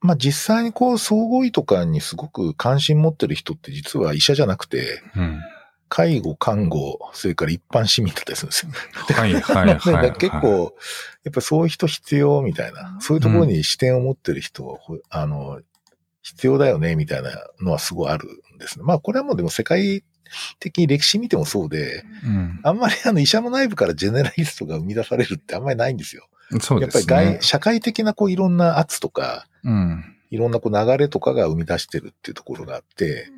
まあ、実際にこう、総合医とかにすごく関心持ってる人って実は医者じゃなくて、うん。介護、看護、それから一般市民だったりするんですよ。はい、はい、だからはい。結構、やっぱそういう人必要みたいな、そういうところに視点を持ってる人は、ほあの、必要だよね、みたいなのはすごいあるんですね。まあ、これはもうでも世界的に歴史見てもそうで、うん。あんまりあの医者の内部からジェネラリストが生み出されるってあんまりないんですよ。そうやっぱり。社会的なこういろんな圧とか、うん。いろんなこう流れとかが生み出してるっていうところがあって、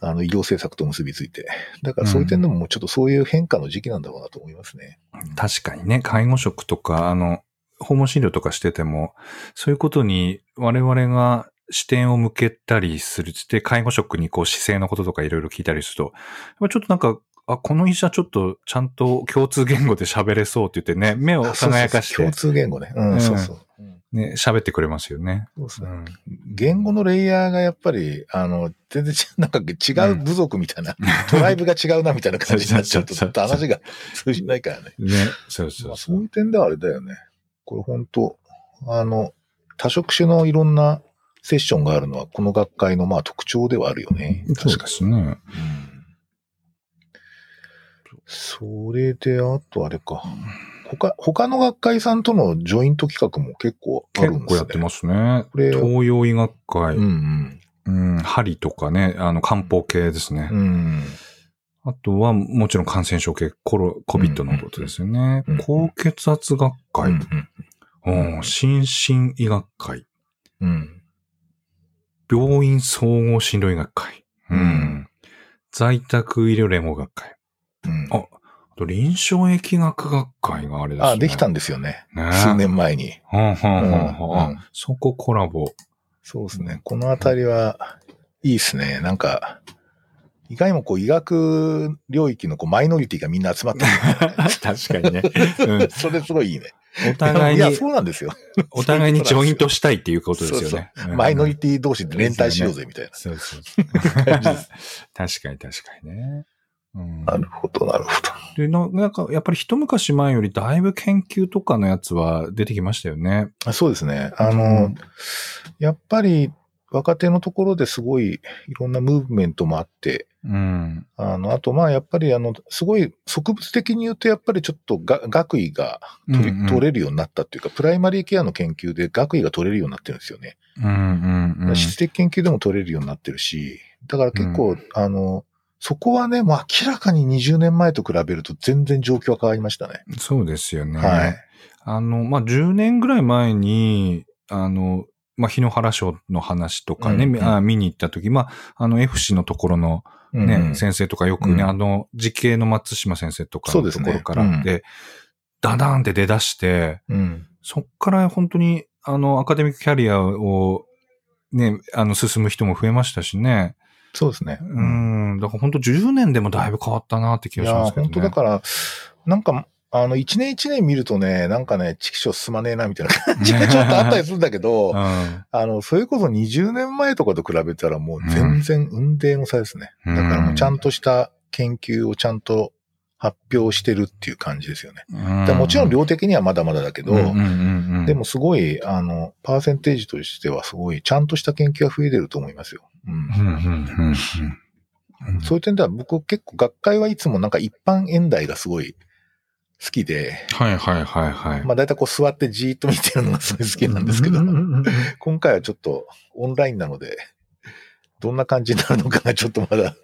あの医療政策と結びついて。だからそういう点でももうちょっとそういう変化の時期なんだろうなと思いますね。うん確かにね、介護職とか、あの、訪問診療とかしてても、そういうことに我々が視点を向けたりする。で、介護職にこう姿勢のこととかいろいろ聞いたりすると、やっぱちょっとなんか、あ、この医者ちょっとちゃんと共通言語で喋れそうって言ってね、目をあそうそう輝かして共、通言語ね。うん、うんそうそう。うんね、喋ってくれますよね。そうですね。うん。言語のレイヤーがやっぱり、あの、全然ちなんか違う部族みたいな、トライブが違うなみたいな感じになっちゃうと、ちょっと話が通じないからね。ね、そうそまあ、うそ。そうういう点ではあれだよね。これ本当あの、多職種のいろんなセッションがあるのは、この学会のまあ特徴ではあるよね。そうですね。うんそれで、あとあれか。他、他の学会さんとのジョイント企画も結構あるんですね。結構やってますね。これ東洋医学会、うんうん。うん、針とかね、あの、漢方系ですね。うん。あとは、もちろん感染症系、コロ、コビットのことですよねうん。高血圧学う会、んうん心身医学会、うん。病院総合診療医学会、ううんん、在宅医療連合学会、うん。ああと臨床疫学学会があれですね。あ、できたんですよね。ね。数年前に。はんはんはんはんうんうんあそこコラボ。そうですね。このあたりは、いいですね。なんか、いかにもこう医学領域のこうマイノリティがみんな集まってる、確かにね。うん それすごいいいね。お互いにいや、、そうなんですよ。お互いにジョイントしたいっていうことですよね。そうそううんマイノリティ同士で連帯しようぜ、みたいな。そうそう 確かに確かにね。うん、なるほど、なるほど。でななんか、やっぱり一昔前よりだいぶ研究とかのやつは出てきましたよね。あそうですね。あうのん、やっぱり若手のところですごいいろんなムーブメントもあって、うん。あの、あとまあやっぱりあの、すごい植物的に言うとやっぱりちょっとが学位が取りうんうん取れるようになったっていうか、プライマリーケアの研究で学位が取れるようになってるんですよね。うんうんうん。質的研究でも取れるようになってるし、だから結構、うんあの、そこはね、もう明らかに20年前と比べると全然状況は変わりましたね。そうですよね。はい。あの、まあ、10年ぐらい前に、あの、まあ、日野原賞の話とかね、うんうんあ見に行った時、まあ、あの F 氏のところのね、うん先生とかよくね、うんあの、時系の松島先生とかのところからうんで、ダダーンって出だして、うん。そっから本当に、あの、アカデミックキャリアを、ね、あの、進む人も増えましたしね。そうですね。うん。だから本当10年でもだいぶ変わったなって気がしますけどね。本当だから、なんか、あの、一年一年見るとね、なんかね、畜生進まねえな、みたいな感じがちょっとあったりするんだけど、うん。あの、それこそ20年前とかと比べたらもう全然運命の差ですね。うんだからもうちゃんとした研究をちゃんと発表してるっていう感じですよね。うんでもちろん量的にはまだまだだけど、でもすごい、あの、パーセンテージとしてはすごい、ちゃんとした研究が増えてると思いますよ。うんそういう点では僕結構学会はいつもなんか一般演題がすごい好きで、はいはいはいはい。まあ大体こう座ってじーっと見てるのがすごい好きなんですけど今回はちょっとオンラインなので、どんな感じになるのかがちょっとまだ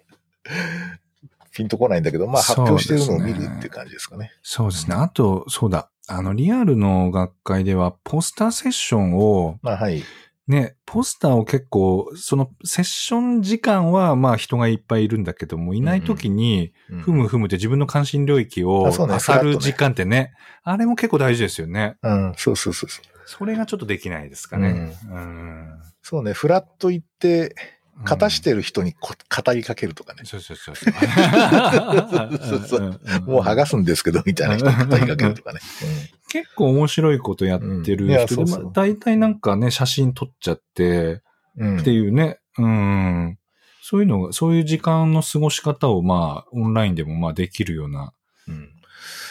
ピンとこないんだけど、まあ発表してるのを見るっていう感じですかね。そうですね。あと、そうだ。あの、リアルの学会では、ポスターセッションを、まあはい。ね、ポスターを結構、そのセッション時間は、まあ人がいっぱいいるんだけども、いない時に、うんふむふむって自分の関心領域を漁る時間ってね、あれも結構大事ですよね。うん、そうそうそうそう。それがちょっとできないですかね。うん。そうね、フラッと行って、型しうんてる人にこ語りかけるとかね。そうそうそうもう剥がすんですけど、みたいな人に語りかけるとかね。結構面白いことやってる人で、そう大体なんかね、写真撮っちゃって、うん。っていうね、うん。そういうのが、そういう時間の過ごし方をまあ、オンラインでもまあできるようなうん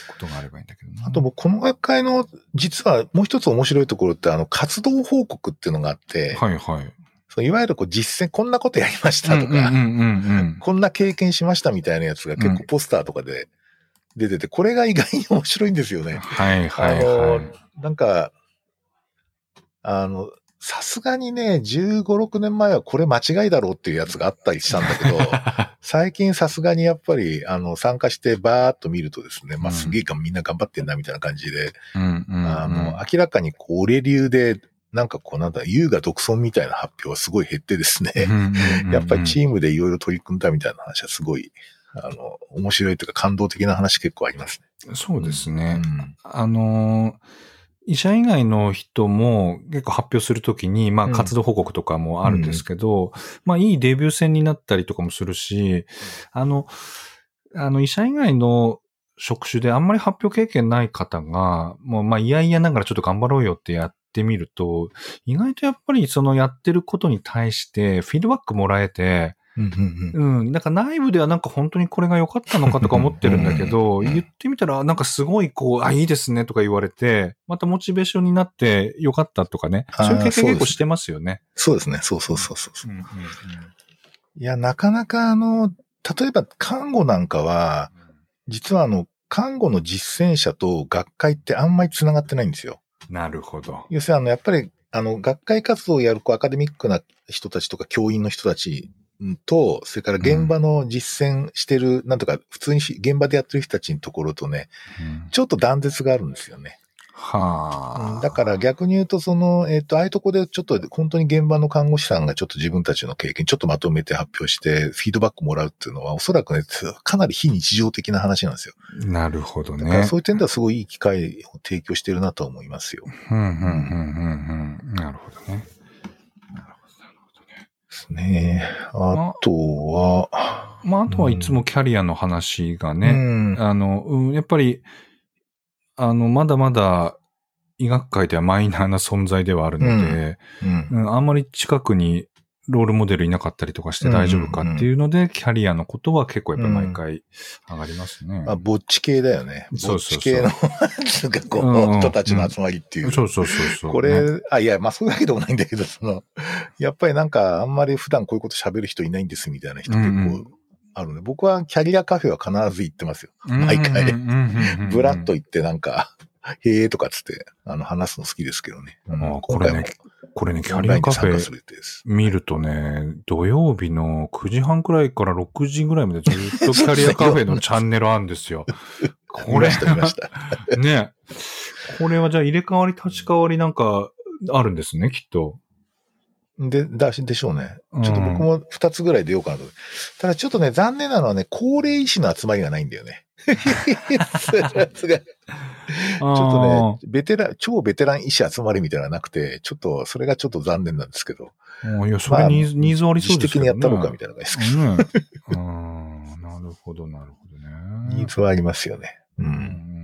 ことがあればいいんだけどな。あと僕、この学会の、実はもう一つ面白いところって、あの、活動報告っていうのがあって、はいはい。そういわゆるこう実践、こんなことやりましたとか、こんな経験しましたみたいなやつが結構ポスターとかで出てて、これが意外に面白いんですようん。ね。はいはいあはい。のなんか、あの、さすがにね、15、6年前はこれ間違いだろうっていうやつがあったりしたんだけど、最近さすがにやっぱり、あの、参加してバーっと見るとですね、まあうんすげえかみんな頑張ってんなみたいな感じで、あの、明らかにこう、俺流で、なんかこう、なんだ、優雅独尊みたいな発表はすごい減ってですね、やっぱりチームでいろいろ取り組んだみたいな話はすごい、あの、面白いというか感動的な話結構ありますね。そうですうね。ん。あのー医者以外の人も結構発表するときに、まあうん活動報告とかもあるんですけど、まあいいデビュー戦になったりとかもするし、あの、あの医者以外の職種であんまり発表経験ない方が、もうまあいやいやながらちょっと頑張ろうよってやってみると、意外とやっぱりそのやってることに対してフィードバックもらえて、うんうんうんうん。なんか内部ではなんか本当にこれが良かったのかとか思ってるんだけど、うん言ってみたらなんかすごいこう、あ、いいですねとか言われて、またモチベーションになって良かったとかね。そういう経験結構してますよね。そうですね。そうそうそうそう。うんうんいや、なかなかあの、例えば看護なんかは、実はあの、看護の実践者と学会ってあんまり繋がってないんですよ。なるほど。要するにあの、やっぱり、あの、学会活動をやるこうアカデミックな人たちとか教員の人たちと、それから現場の実践してる、なんとか、普通にし現場でやってる人たちのところとね、うんちょっと断絶があるんですよね。はあ。うんだから逆に言うと、その、えっ、と、ああいうとこでちょっと本当に現場の看護師さんがちょっと自分たちの経験ちょっとまとめて発表して、フィードバックもらうっていうのは、おそらくね、かなり非日常的な話なんですよ。なるほどね。そういう点ではすごいいい機会を提供してるなとは思いますよ。うん、うん、うん、うん、うん。なるほどね。なるほど、なるほどね。ですね。あとは、まあ、あとはいつもキャリアの話がうね、ん。あの、うん、やっぱり、あの、まだまだ、医学界ではマイナーな存在ではあるので、うん。うんあんまり近くにロールモデルいなかったりとかして大丈夫かっていうので、キャリアのことは結構やっぱり毎回上がりますね。まあ、ぼっち系だよね。ぼっち系の、なんかこうんうんう、人たちの集まりっていう。そうそうそうそう。これ、ねあ、いや、まあ、そういうわけでもないんだけど、その、やっぱりなんか、あんまり普段こういうこと喋る人いないんですみたいな人結うんう構あるね。僕はキャリアカフェは必ず行ってますよ。毎回 ブラッと行ってなんか、へえとかつって、あの、話すの好きですけどね。うんあこれねこれね、キャリアカフェ。見るとね、土曜日の9時半くらいから6時ぐらいまでずっと キャリアカフェのチャンネルあるんですよ。これ。ね。これはじゃあ入れ替わり立ち替わりなんかあるんですね、きっと。で、だし、でしょうね。うんちょっと僕も2つぐらい出ようかなと。ただちょっとね、残念なのはね、高齢医師の集まりがないんだよね。ちょっとね、ベテラン、超ベテラン医師集まりみたいなのがなくて、ちょっと、それがちょっと残念なんですけど、いや、それニーズ、ニーズありそうですね。的にやったのかみたいなのがですけど、ね。うんなるほど、なるほどね。ニーズはありますよね。う。うんんうんうんうんうん。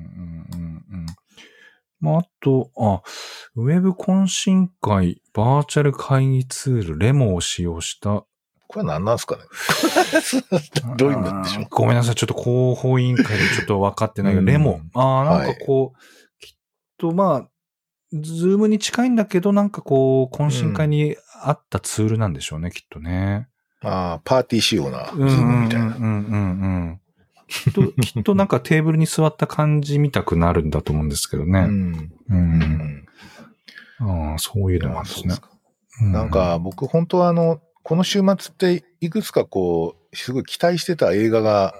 まあ、あと、あ、ウェブ懇親会、バーチャル会議ツール、 Remo を使用した。これは何なんですかね？どういうんでしょう？ごめんなさい。ちょっと広報委員会でちょっと分かってないけど、うん Remo。ああ、なんかこう、きっとまあ、ズームに近いんだけど、なんかこう、懇親会に合ったツールなんでしょうね、きっとね。ああ、パーティー仕様な、ズうんームみたいな。うんうんうんうん。きっと、きっとなんかテーブルに座った感じ見たくなるんだと思うんですけどね。うん。う。うんん。ああ、そういうのもあるんですね。うなん、か僕本当はあの、この週末っていくつかこう、すごい期待してた映画が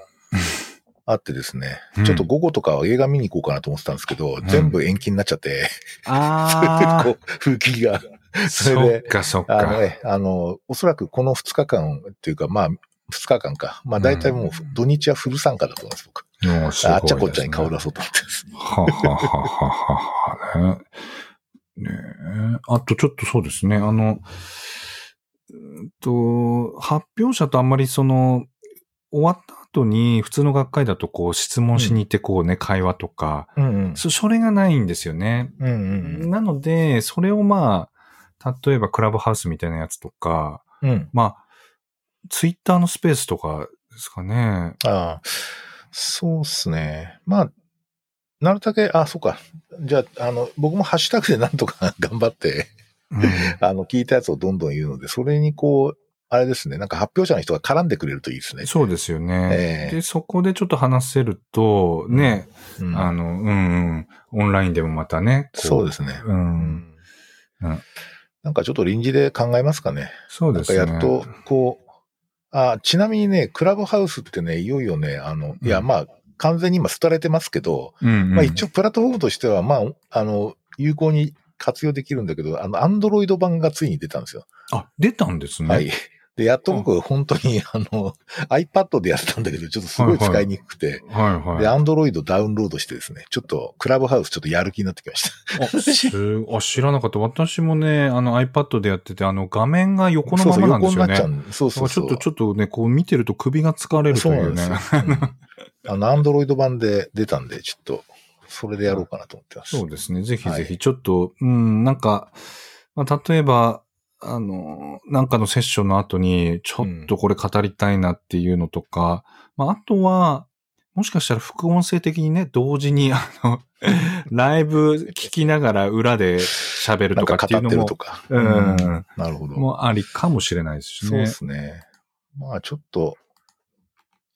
あってですね、うんちょっと午後とかは映画見に行こうかなと思ってたんですけど、ん全部延期になっちゃって、あ こう、風紀が。あ、それでそっかそっか。あのね、あの、おそらくこの2日間っていうか、まあ、2日間か。まあ大体もう土日はフル参加だと思います、僕。すごいあっちゃこっちゃに顔出そうと思ってます。ははははははね。ねえ。あとちょっとそうですね。あの、と、発表者とあんまりその、終わった後に普通の学会だとこう質問しに行ってこうね、会話とか、うんうん。そそれがないんですよね。うんうんなので、それをまあ、例えばクラブハウスみたいなやつとか、うん。うん。まあ、ツイッターのスペースとかですかね。ああ、そうっすね。まあ、なるだけ、あ、そうか。じゃあ、あの、僕もハッシュタグでなんとか頑張って、うんあの、聞いたやつをどんどん言うので、それにこう、あれですね、なんか発表者の人が絡んでくれるといいですね。そうですよね。ええで、そこでちょっと話せると、ね、うんあの、うんうん、オンラインでもまたね。こそうですね。う。うんんうんなんかちょっと臨時で考えますかね。なんかそうですね。やっと、こう、あ、ちなみにね、クラブハウスってね、いよいよね、あの、いや、うんまあ、完全に今廃れてますけど、うんうん、まあ一応プラットフォームとしては、まあ、あの、有効に活用できるんだけど、あの、アンドロイド版がついに出たんですよ。あ、出たんですね。はい。で、やっと僕、本当に、あの、iPad でやってたんだけど、ちょっとすごい使いにくくて、はいはい。で、アンドロイドダウンロードしてですね、ちょっと、クラブハウスちょっとやる気になってきました。あ、知らなかった。私もね、あの iPad でやってて、あの画面が横のそうそう、ままなんですよね。横になっちゃう。そうそうそう。ちょっと、ちょっとね、こう見てると首が疲れるとそういうね。なんですよ。う んあの、アンドロイド版で出たんで、ちょっと、それでやろうかなと思ってます。そうですね。ぜひぜはひ、ちょっと、うん、なんか、まあ、例えば、あの、なんかのセッションの後に、ちょっとこれ語りたいなっていうのとか、まあ、あとは、もしかしたら副音声的にね、同時に、あの、ライブ聞きながら裏で喋るとかっていうのもか語ってると、か。うんなるほど。もありかもしれないですしね。そうですね。まあちょっと、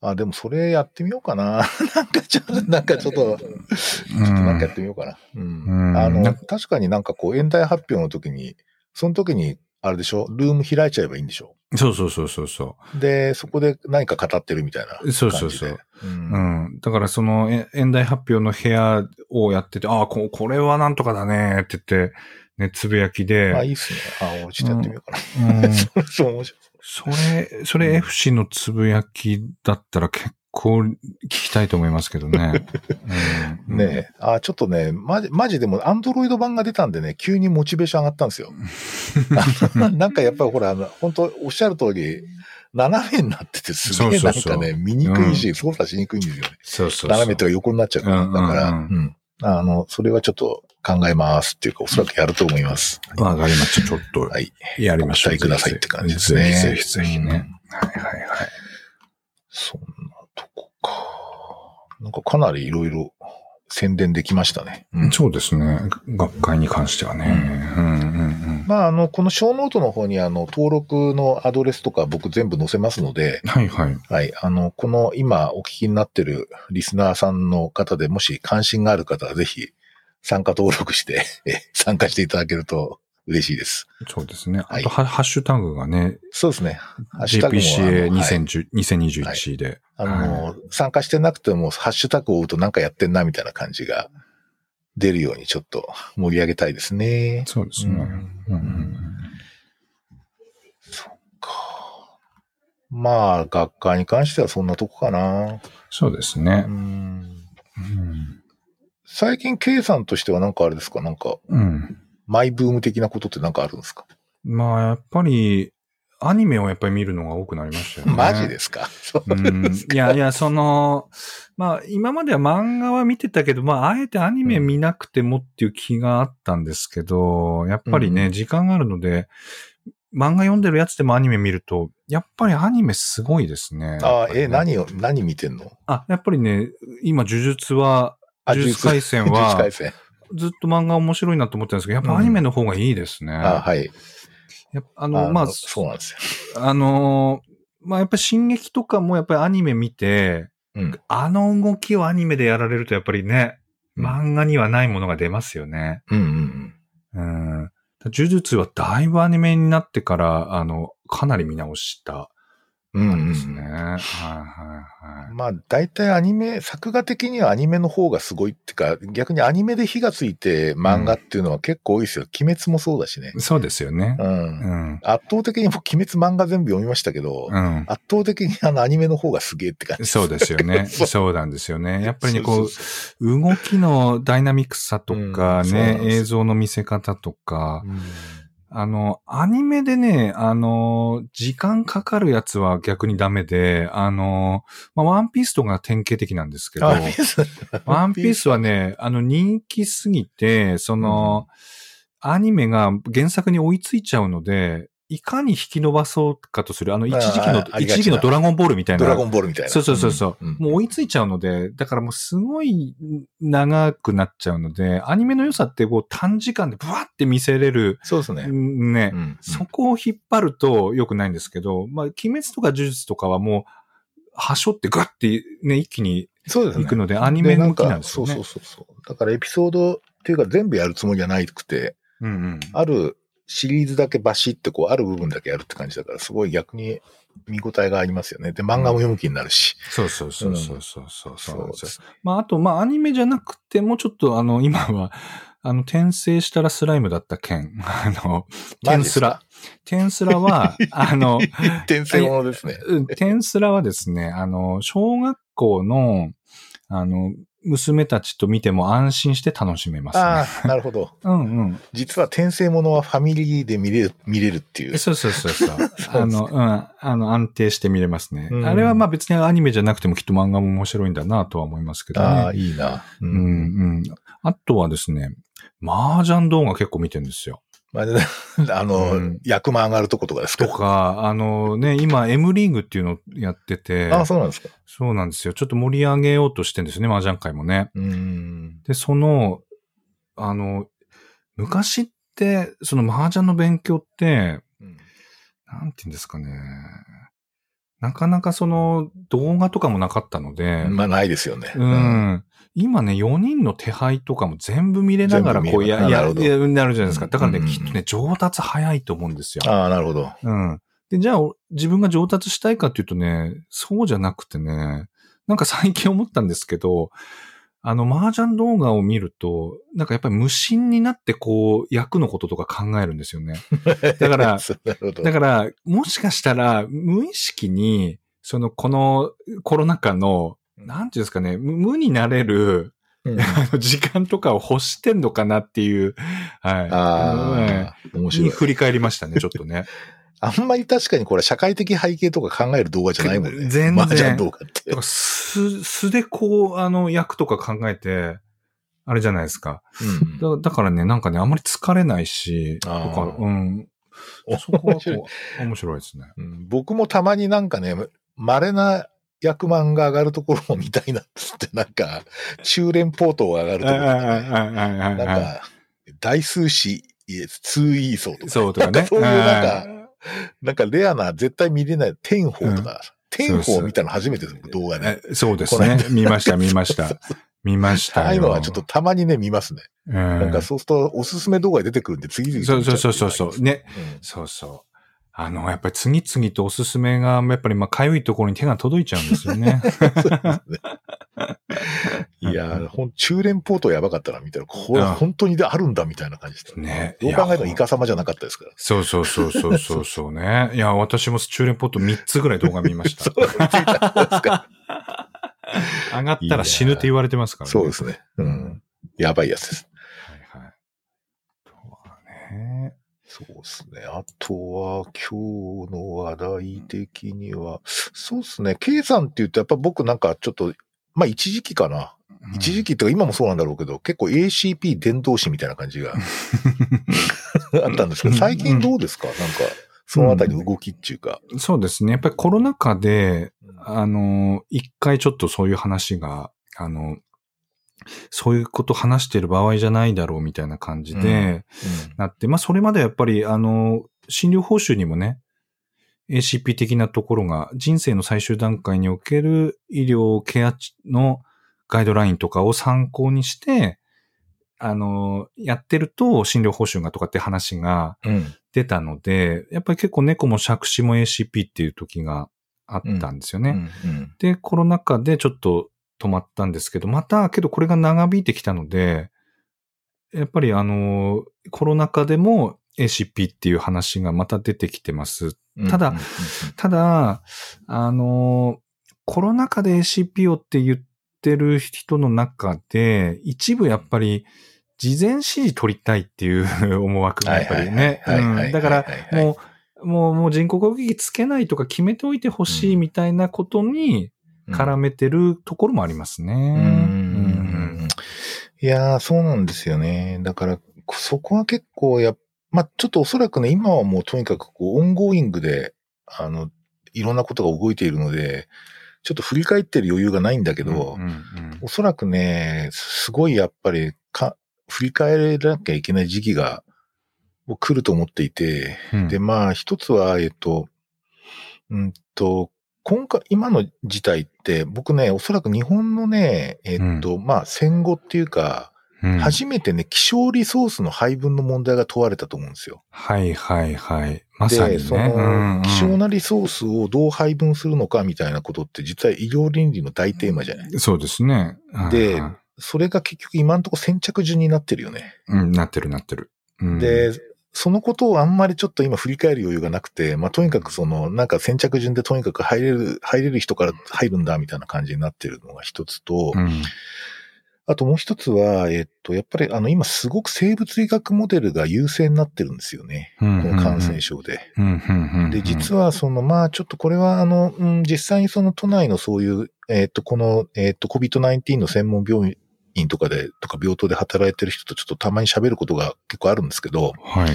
あ、でもそれやってみようかな。なんかちょっと、なんかちょっと、ちょっとなんかやってみようかな。うん。うんあの、確かになんかこう、演題発表の時に、その時に、あれでしょ？ルーム開いちゃえばいいんでしょ？そうそうそうそうそで、そこで何か語ってるみたいな感じで。そうそうそうう。う。うんん。だからその、え演題発表の部屋をやってて、ああ、ここれはなんとかだねって言って、ね、つぶやきで、あ、いいっすね。あ、俺ちょっとやってみようかうん な。そう、面白い。それ、それ FC のつぶやきだったら結構聞きたいと思いますけどね。うんねえ。あ、ちょっとね、マジ、マジでも、アンドロイド版が出たんでね、急にモチベーション上がったんですよ。なんかやっぱりほら、本当おっしゃる通り、斜めになっててすげえなんかね、見にくいし、操作しにくいんですよね。そうそうそう。斜めとか横になっちゃうから。うんだから、ううんん。あの、それはちょっと考えますっていうか、おそらくやると思います。わかりました。ちょっとはい。やりましょう。ご期待くださいって感じですねぜひぜひね。うんはいはいはい。そんなとこか。なんかかなりいろいろ宣伝できましたね。うんそうですね。学会に関してはね。うんうんうん。まあ、あの、このショーノートの方にあの、登録のアドレスとか僕全部載せますので、はいはい。はい。あの、この今お聞きになってるリスナーさんの方でもし関心がある方はぜひ参加登録してえ参加していただけると嬉しいです。そうですね。はいあと、はハッシュタグがね、そうですね。ハッシュタグもあのはい JPCA2010 2021で。あの、参加してなくてもハッシュタグを追うとなんかやってんなみたいな感じが出るようにちょっと盛り上げたいですね。そうですね。うんうんうんかまあ、学会に関してはそんなとこかな。そうですねう。んうん最近、K さんとしてはなんかあれですか？なんか、うん。マイブーム的なことってなんかあるんですか、まあ、やっぱり、アニメをやっぱり見るのが多くなりましたよね。マジですか？いやいや、その、まあ、今までは漫画は見てたけど、まあ、あえてアニメ見なくてもっていう気があったんですけど、やっぱりね、うん時間があるので、漫画読んでるやつでもアニメ見ると、やっぱりアニメすごいですね。ああ、ね。何を、何見てんの？あ、やっぱりね、今、呪術は、あ呪術回戦は。ずっと漫画面白いなと思ってたんですけど、やっぱアニメの方がいいですね。あはい。やっぱあの、まあ、そうなんですよ。あのーまあ、やっぱり進撃とかもやっぱりアニメ見て、うん。あの動きをアニメでやられるとやっぱりね、うん漫画にはないものが出ますよね。うんうんうん。呪術はだいぶアニメになってから、あの、かなり見直したうん。うんうん感じですね。はいはいはい。まあ、大体アニメ、作画的にはアニメの方がすごいっていうか、逆にアニメで火がついて漫画っていうのは結構多いですよ。鬼滅もそうだしね。そうですよね。うん。うん。圧倒的に僕、鬼滅漫画全部読みましたけど、うん。圧倒的にあのアニメの方がすげえって感じ。そうですよね。そうそうなんですよね。やっぱりね、こそう動きのダイナミックさとかうんそうなんね、です映像の見せ方とか、うんあの、アニメでね、あの、時間かかるやつは逆にダメで、あの、まあ、ワンピースとかが典型的なんですけど、あワンピース。ワンピースはね、あの、人気すぎて、その、アニメが原作に追いついちゃうので、いかに引き伸ばそうかとする、あの、一時期の一時期のドラゴンボールみたいな。ドラゴンボールみたいな。そうそうそうそう、んんもう追いついちゃうので、だからもうすごい長くなっちゃうので、アニメの良さってこう短時間でブワって見せれる、そうですね。ね、うんそこを引っ張ると良くないんですけど、まあ、鬼滅とか呪術とかはもう、はしょってガッてね、一気に。行くので、アニメ向きなんですよね。そうそうそうそう。だからエピソードっていうか全部やるつもりじゃなくて、うんうん。あるシリーズだけバシってこう、ある部分だけやるって感じだから、すごい逆に見応えがありますよね。で、漫画も読む気になるし。そうそうそうそうそうそうそう。まあ、あと、まあ、アニメじゃなくても、ちょっと、あの、今は、あの、転生したらスライムだった件。あの、テンスラ。テンスラは、あの、転生ものですね。うんテンスラはですね、あの、小学校の、あの、娘たちと見ても安心して楽しめますね。ああ、なるほど。うんうん。実は転生ものはファミリーで見れる、見れるっていう。そうそうそうそう。あの、うん、あの、安定して見れますね。うんあれはまあ別にアニメじゃなくてもきっと漫画も面白いんだなとは思いますけどああ、ね。いいな。ううんうん。あとはですね、麻雀動画結構見てるんですよ。まあ、あの、うん役満上がるとことかですか？とか、あのね、今 M リーグっていうのをやってて、ああ、そうなんですか。そうなんですよ。ちょっと盛り上げようとしてるんですよね、麻雀界もね。うん。で、その、あの、昔って、その麻雀の勉強って、うんなんて言うんですかね。なかなかその動画とかもなかったので、まあ、ないですよね。うん。今ね、4人の手配とかも全部見れながら、こう、や、や、やなるじゃないですか。だからね、うんうんうんきっとね、上達早いと思うんですよ。ああ、なるほど。うん。で、じゃあ、お自分が上達したいかっていうとね、そうじゃなくてね、なんか最近思ったんですけど、あの、麻雀動画を見ると、なんかやっぱり無心になってこう、役のこととか考えるんですよね。だから。だから、もしかしたら、無意識に、その、このコロナ禍の、なんていうんですかね、無無になれる、うん あの時間とかを欲してんのかなっていう、はい。ああ、面うん白い。に振り返りましたね、ちょっとね。あんまり確かにこれ社会的背景とか考える動画じゃないもんね。全然麻雀動画ってだか。ら素、素でこう、あの、役とか考えて、あれじゃないですか。うんだだからね、なんかね、あんまり疲れないし、とか、うん。そこはこう、面白いですね。うん僕もたまになんかね、稀な役満が上がるところを見たいなっつって、なんか、中連ポートが上がるところとかね、なんか、大数詞、いえ、通位層とか、そうとかね。そういうなんかなんかレアな、絶対見れない、天宝とか、天宝見たの初めてです、動画で。えそうですね。見ました、見ました。見ましたよ。ああいうのはちょっとたまにね、見ますね。うん、なんかそうすると、おすすめ動画に出てくるんで、次々そうそうそうそううそう。ね。そうそう。あの、やっぱり次々とおすすめが、やっぱりまあ、かゆいところに手が届いちゃうんですよね。いやー、ほん、中連ポートやばかったな、みたいな。これうん本当にあるんだ、みたいな感じでした。ねどう考えてもイカ様じゃなかったですから。そうそうそうそうそうそうね。いや、私も中連ポット3つぐらい動画見ました。そう、ついたんですか？上がったら死ぬって言われてますからね。そうですね。うん。やばいやつです。はいはい。あとはね。そうですね。あとは、今日の話題的には、そうですね。K さんって言うと、やっぱ僕なんかちょっと、まあ一時期かな。一時期っていうか今もそうなんだろうけど、結構 ACP 伝道師みたいな感じが あったんですけど、最近どうですか？なんか、そのあたりの動きっていうか。そうですね。やっぱりコロナ禍で、あの、一回ちょっとそういう話が、あの、そういうこと話してる場合じゃないだろうみたいな感じで、なって、まあそれまでやっぱり、あの、診療報酬にもね、ACP 的なところが人生の最終段階における医療ケアのガイドラインとかを参考にして、あの、やってると診療報酬がとかって話がうん。うん。出たので、やっぱり結構猫も杓子も ACP っていう時があったんですよね。うん。で、コロナ禍でちょっと止まったんですけど、また、けどこれが長引いてきたので、やっぱりあの、コロナ禍でも ACP っていう話がまた出てきてます。うんただうんただ、あの、コロナ禍で ACP をって言ってる人の中で、一部やっぱり事前指示取りたいっていう 思惑がやっぱりね。だからもう、もう、もう人工呼吸器つけないとか決めておいてほしいみたいなことに絡めてるところもありますね。うんうんいやー、そうなんですよね。だから、そこは結構や、まあ、ちょっとおそらくね、今はもうとにかくこう、オンゴーイングで、あの、いろんなことが動いているので、ちょっと振り返ってる余裕がないんだけど、うんうんおそらくね、すごいやっぱりか、振り返らなきゃいけない時期が、来ると思っていて、うんで、まあ、一つは、えっと、うんと、今回、今の事態って、僕ね、おそらく日本のね、えっと、まあ、戦後っていうか、うん初めてね、希少リソースの配分の問題が問われたと思うんですよ。はいはいはい。まさにで、ね。そうんうの、ん希少なリソースをどう配分するのかみたいなことって、実は医療倫理の大テーマじゃない。そうですね。でそれが結局今のところ先着順になってるよね。うん、なってるなってる。うんで、そのことをあんまりちょっと今振り返る余裕がなくて、まあとにかくその、なんか先着順でとにかく入れる、入れる人から入るんだみたいな感じになってるのが一つと、うん、あともう一つは、えっと、やっぱりあの今すごく生物医学モデルが優勢になってるんですよね。ここの感染症で。うん。うん。うん。で、実はその、まあちょっとこれはあの、うん、実際にその都内のそういう、えっと、この、えっと、COVID-19 の専門病院とかで、とか病棟で働いてる人とちょっとたまに喋ることが結構あるんですけど、はい。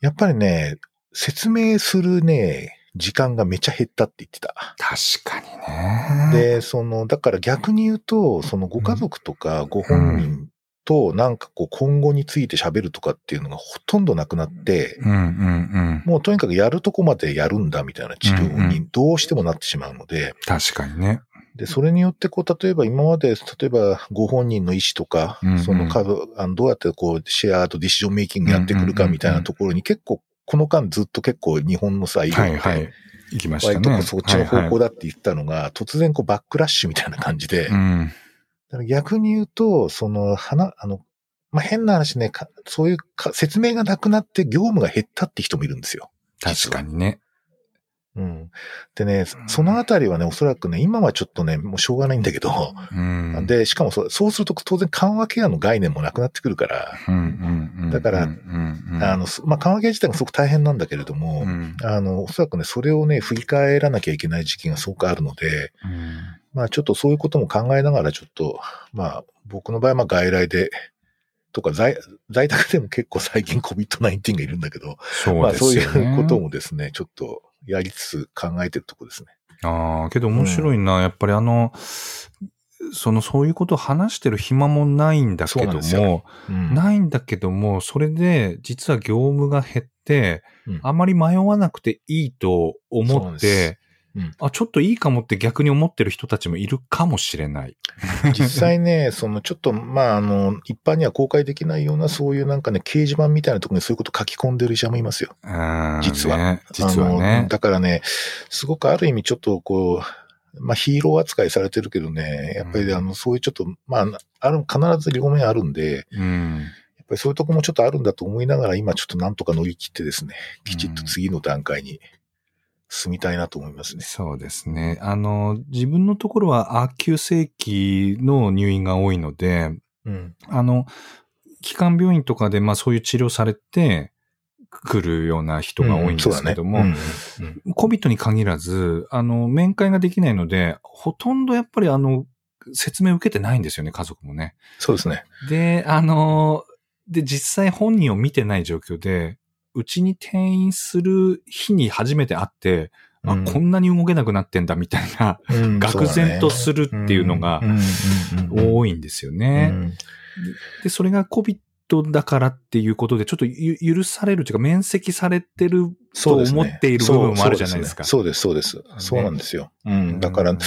やっぱりね、説明するね、時間がめちゃ減ったって言ってた。確かにね。で、その、だから逆に言うと、そのご家族とかご本人となんかこう今後について喋るとかっていうのがほとんどなくなって、うんうんうん。もうとにかくやるとこまでやるんだみたいな治療にどうしてもなってしまうので、確かにね。で、それによってこう、例えば今まで、例えばご本人の意思とか、うんうんその株、あのどうやってこう、シェアとディシジョンメイキングやってくるかみたいなところに結構、この間ずっと結構日本のさ、医療ってはいはい。行きましたね。割とそっちの方向だ。だって言ったのが、突然こうバックラッシュみたいな感じで、うん。だから逆に言うと、その、花、あの、まあ、変な話ね、かそういうか説明がなくなって業務が減ったって人もいるんですよ。確かにね。うん。でね、そのあたりはね、おそらくね、今はちょっとね、もうしょうがないんだけど、うん。で、しかもそうそうすると当然緩和ケアの概念もなくなってくるから、だからあの、すまあ、緩和ケア自体がすごく大変なんだけれども、うん。あの、おそらくね、それをね、振り返らなきゃいけない時期がすごくあるので、うん。まあちょっとそういうことも考えながらちょっと、まあ僕の場合はまあ外来で、とか在、在宅でも結構最近 COVID-19 がいるんだけど、そうまあそう。いうこともですね、ちょっとやりつつ考えてるとこですね。ああ、けど面白いな。やっぱりあの、その、そういうことを話してる暇もないんだけどそうなうん。ないんだけども、それで、実は業務が減って、うん。あまり迷わなくていいと思って、うんあ、ちょっといいかもって逆に思ってる人たちもいるかもしれない。実際ね、そのちょっと、まあ、あの、一般には公開できないような、そういうなんかね、掲示板みたいなところにそういうこと書き込んでる医者もいますよ。うん実はね実はあねの。だからね、すごくある意味ちょっとこう、まあヒーロー扱いされてるけどね、やっぱりうんあの、そういうちょっと、まあ、ある、必ず両面あるんで、うん。やっぱりそういうとこもちょっとあるんだと思いながら、今ちょっとなんとか乗り切ってですね、きちっと次の段階に進みたいなと思いますね。そうですね。あの、自分のところはあ急性期の入院が多いので、うん。あの、基幹病院とかで、まあそういう治療されて来るような人が多いんですけども、COVID に限らず、あの、面会ができないので、ほとんどやっぱりあの、説明を受けてないんですよね、家族もね。そうですね。で、あの、で、実際本人を見てない状況で、うちに転院する日に初めて会って、あ、うんこんなに動けなくなってんだみたいな、うん愕然とするっていうのが多いんですよね。うんで、それが COVID だからっていうことで、ちょっとゆ許されるというか、面積されてると思っている部分もあるじゃないですか。そうです、そうです。そうなんですよ。うん。だからうん、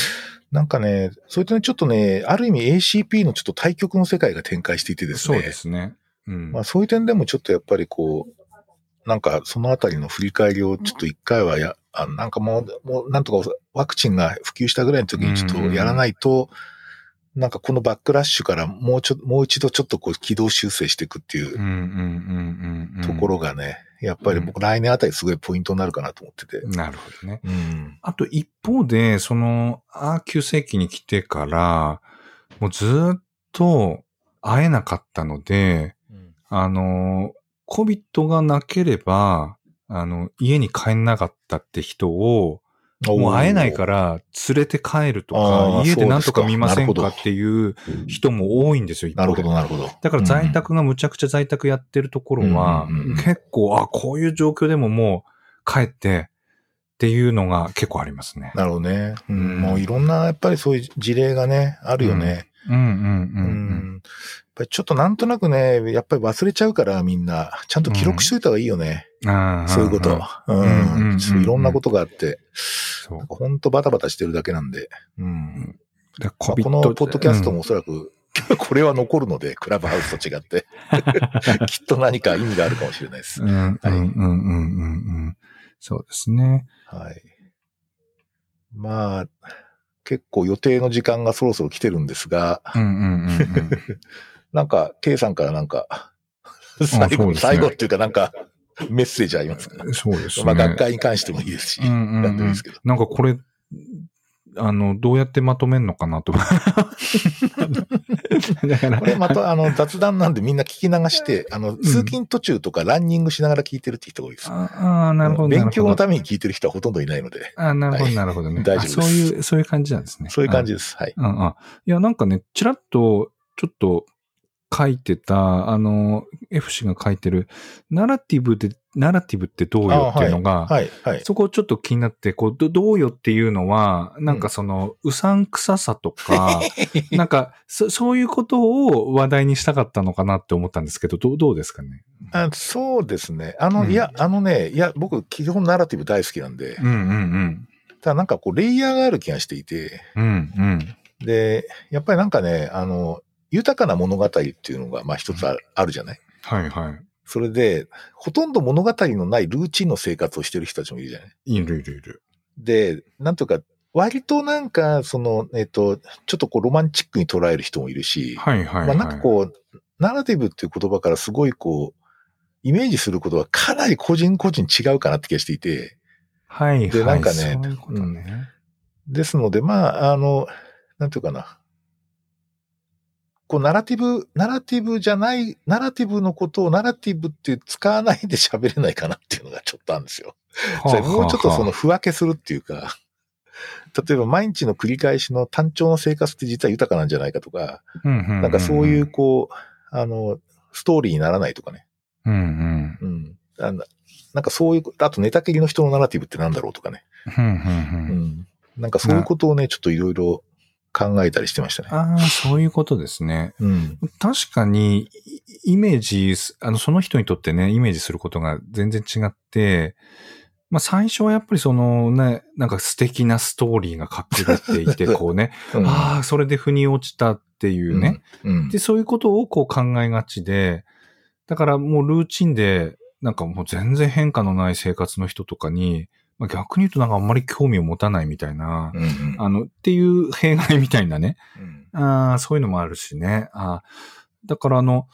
なんかね、それとね、ちょっとね、ある意味 ACP のちょっと対極の世界が展開していてですそうね。ですね。うん。まあそういう点でもちょっとやっぱりこう、なんかそのあたりの振り返りをちょっと一回はや、あなんかもう、もうなんとかワクチンが普及したぐらいの時にちょっとやらないと、なんかこのバックラッシュからもうちょ、もう一度ちょっとこう軌道修正していくっていううんうんうんうんうん。ところがね、やっぱり僕来年あたりすごいポイントになるかなと思ってて。なるほどね。うん。あと一方で、その、あー急世紀に来てから、もうずっと会えなかったので、あの、COVID がなければ、あの、家に帰んなかったって人を、もう会えないから連れて帰るとか、家でなんとか見ませんかかっていう人も多いんですよ、なるほど、なるほど。だから在宅がむちゃくちゃ在宅やってるところは結構、あ、こういう状況でももう帰ってっていうのが結構ありますね。なるほどね。ううんん、もういろんな、やっぱりそういう事例がね、あるよね。ううんうんうんうん。ぱりちょっとなんとなくね、やっぱり忘れちゃうからみんな、ちゃんと記録しといた方がいいよね。あーそういうこと。ううんいろんなことがあって、そう。ほんとバタバタしてるだけなんで。うん。でまあこのポッドキャストもおそらく、これは残るので、クラブハウスと違って。きっと何か意味があるかもしれないです。うんうんうんうんうんうん。そうですね。はい。まあ、結構予定の時間がそろそろ来てるんですが、うんうんうんうん。なんか、K さんからなんか、最後、ね最後っていうかなんか、メッセージありますかそうですね。まあ、学会に関してもいいですし、うんうんうんいいですけど。なんかこれ、あの、どうやってまとめんのかなと。だからこれまた、あの、雑談なんでみんな聞き流して、あの、通勤途中とかランニングしながら聞いてるって人が多いです。ああ、なるほど。勉強のめ。ために聞いてる人はほとんどいないので、あなるほど、はいなるほどね。大丈夫ですあそういう、そういう感じなんですね。そういう感じで。です。はい。うんうん。いや、なんかね、ちらっと、ちょっと書いてた、あの、F 氏が書いてる、ナラティブで、ナラティブってどうよっていうのが、はい、はい。そこちょっと気になって、こう、どどうよっていうのは、なんかその、うさんくささとか、なんかそ、そういうことを話題にしたかったのかなって思ったんですけど、どうどうですかね？あそうですね。あの、うんいや、あのね、いや、僕、基本ナラティブ大好きなんで、うんうんただなんかこう、レイヤーがある気がしていて、うん。うんうん。で、やっぱりなんかね、あの、豊かな物語っていうのが、まあ一つあるじゃない？はいはい。それで、ほとんど物語のないルーチンの生活をしてる人たちもいるじゃない？いるいるいる。で、なんというか、割となんか、その、えっ、と、ちょっとこう、ロマンチックに捉える人もいるし、はいはい、はい。まあなんかこう、ナラティブっていう言葉からすごいこう、イメージすることはかなり個人個人違うかなって気がしていて、はいはい。でなんかね。ですので、まあ、あの、なんていうかな。こう、ナラティブ、ナラティブじゃない、ナラティブのことをナラティブって使わないで喋れないかなっていうのがちょっとあるんですよ。それもうちょっとその、、不分けするっていうか、例えば毎日の繰り返しの単調の生活って実は豊かなんじゃないかとか、うんうんうんなんかそういう、こう、あの、ストーリーにならないとかね。うんうん。うん。あのなんかそういう、あと寝たきりの人のナラティブってなんだろうとかね。うんうんううんん。なんかそういうことをね、ちょっといろいろ考えたりしてましたね。ああ、そういうことですね。うん。確かに、イイメージす、あの、その人にとってね、イメージすることが全然違って、まあ最初はやっぱりそのね、なんか素敵なストーリーが隠れていて、こうね、うんああ、それで腑に落ちたっていうね、うん。で、そういうことをこう考えがちで、だからもうルーチンで、なんかもう全然変化のない生活の人とかに、まあ、逆に言うとなんかあんまり興味を持たないみたいな、うんうん。あの、っていう弊害みたいなね、うん。あーそういうのもあるしね。あーだからあの、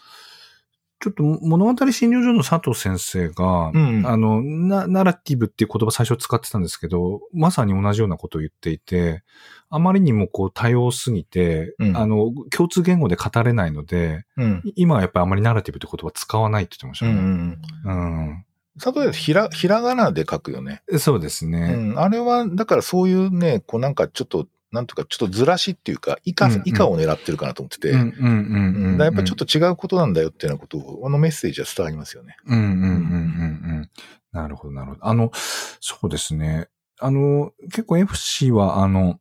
ちょっと物語診療所の佐藤先生が、うんあのナ、ナラティブっていう言葉最初使ってたんですけど、まさに同じようなことを言っていて、あまりにもこう多様すぎて、うん。あの、共通言語で語れないので、うん。今はやっぱりあまりナラティブって言葉使わないって言ってましたうんうね。ん。例えばひら、ひらがなで書くよね。うん。そうですうね。ん。あれは、だからそういうね、こうなんかちょっと、なんとかちょっとずらしっていうか、以下、うんうん以下を狙ってるかなと思ってて、うんうんうんやっぱちょっと違うことなんだよっていうようなことを、あのメッセージは伝わりますよね。うんうんうんうんうん。なるほど、なるほど。あの、そうですね。あの、結構 FC は、あの、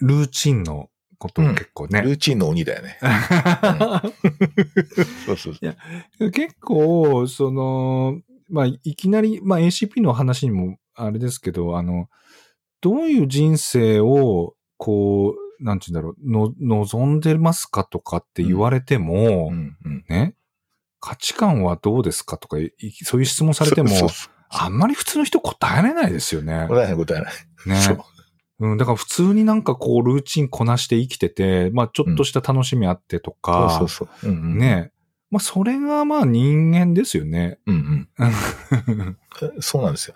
ルーチンのことを結構ね。ルーチンの鬼だよね。そうそうそう。結構、その、まあ、いきなり、まあ、ACP の話にもあれですけど、あの、どういう人生を、こう、なんて言うんだろう、の、望んでますかとかって言われても、うんうん。ね、価値観はどうですかとか、いそういう質問されても、あんまり普通の人答えれないですよね。答えない答えない。ね。そう。うん、だから普通になんかこう、ルーチンこなして生きてて、まあちょっとした楽しみあってとか、そうそうそう。うんうん、。ね。まあそれがまあ人間ですよね。うんうん。そうなんですよ。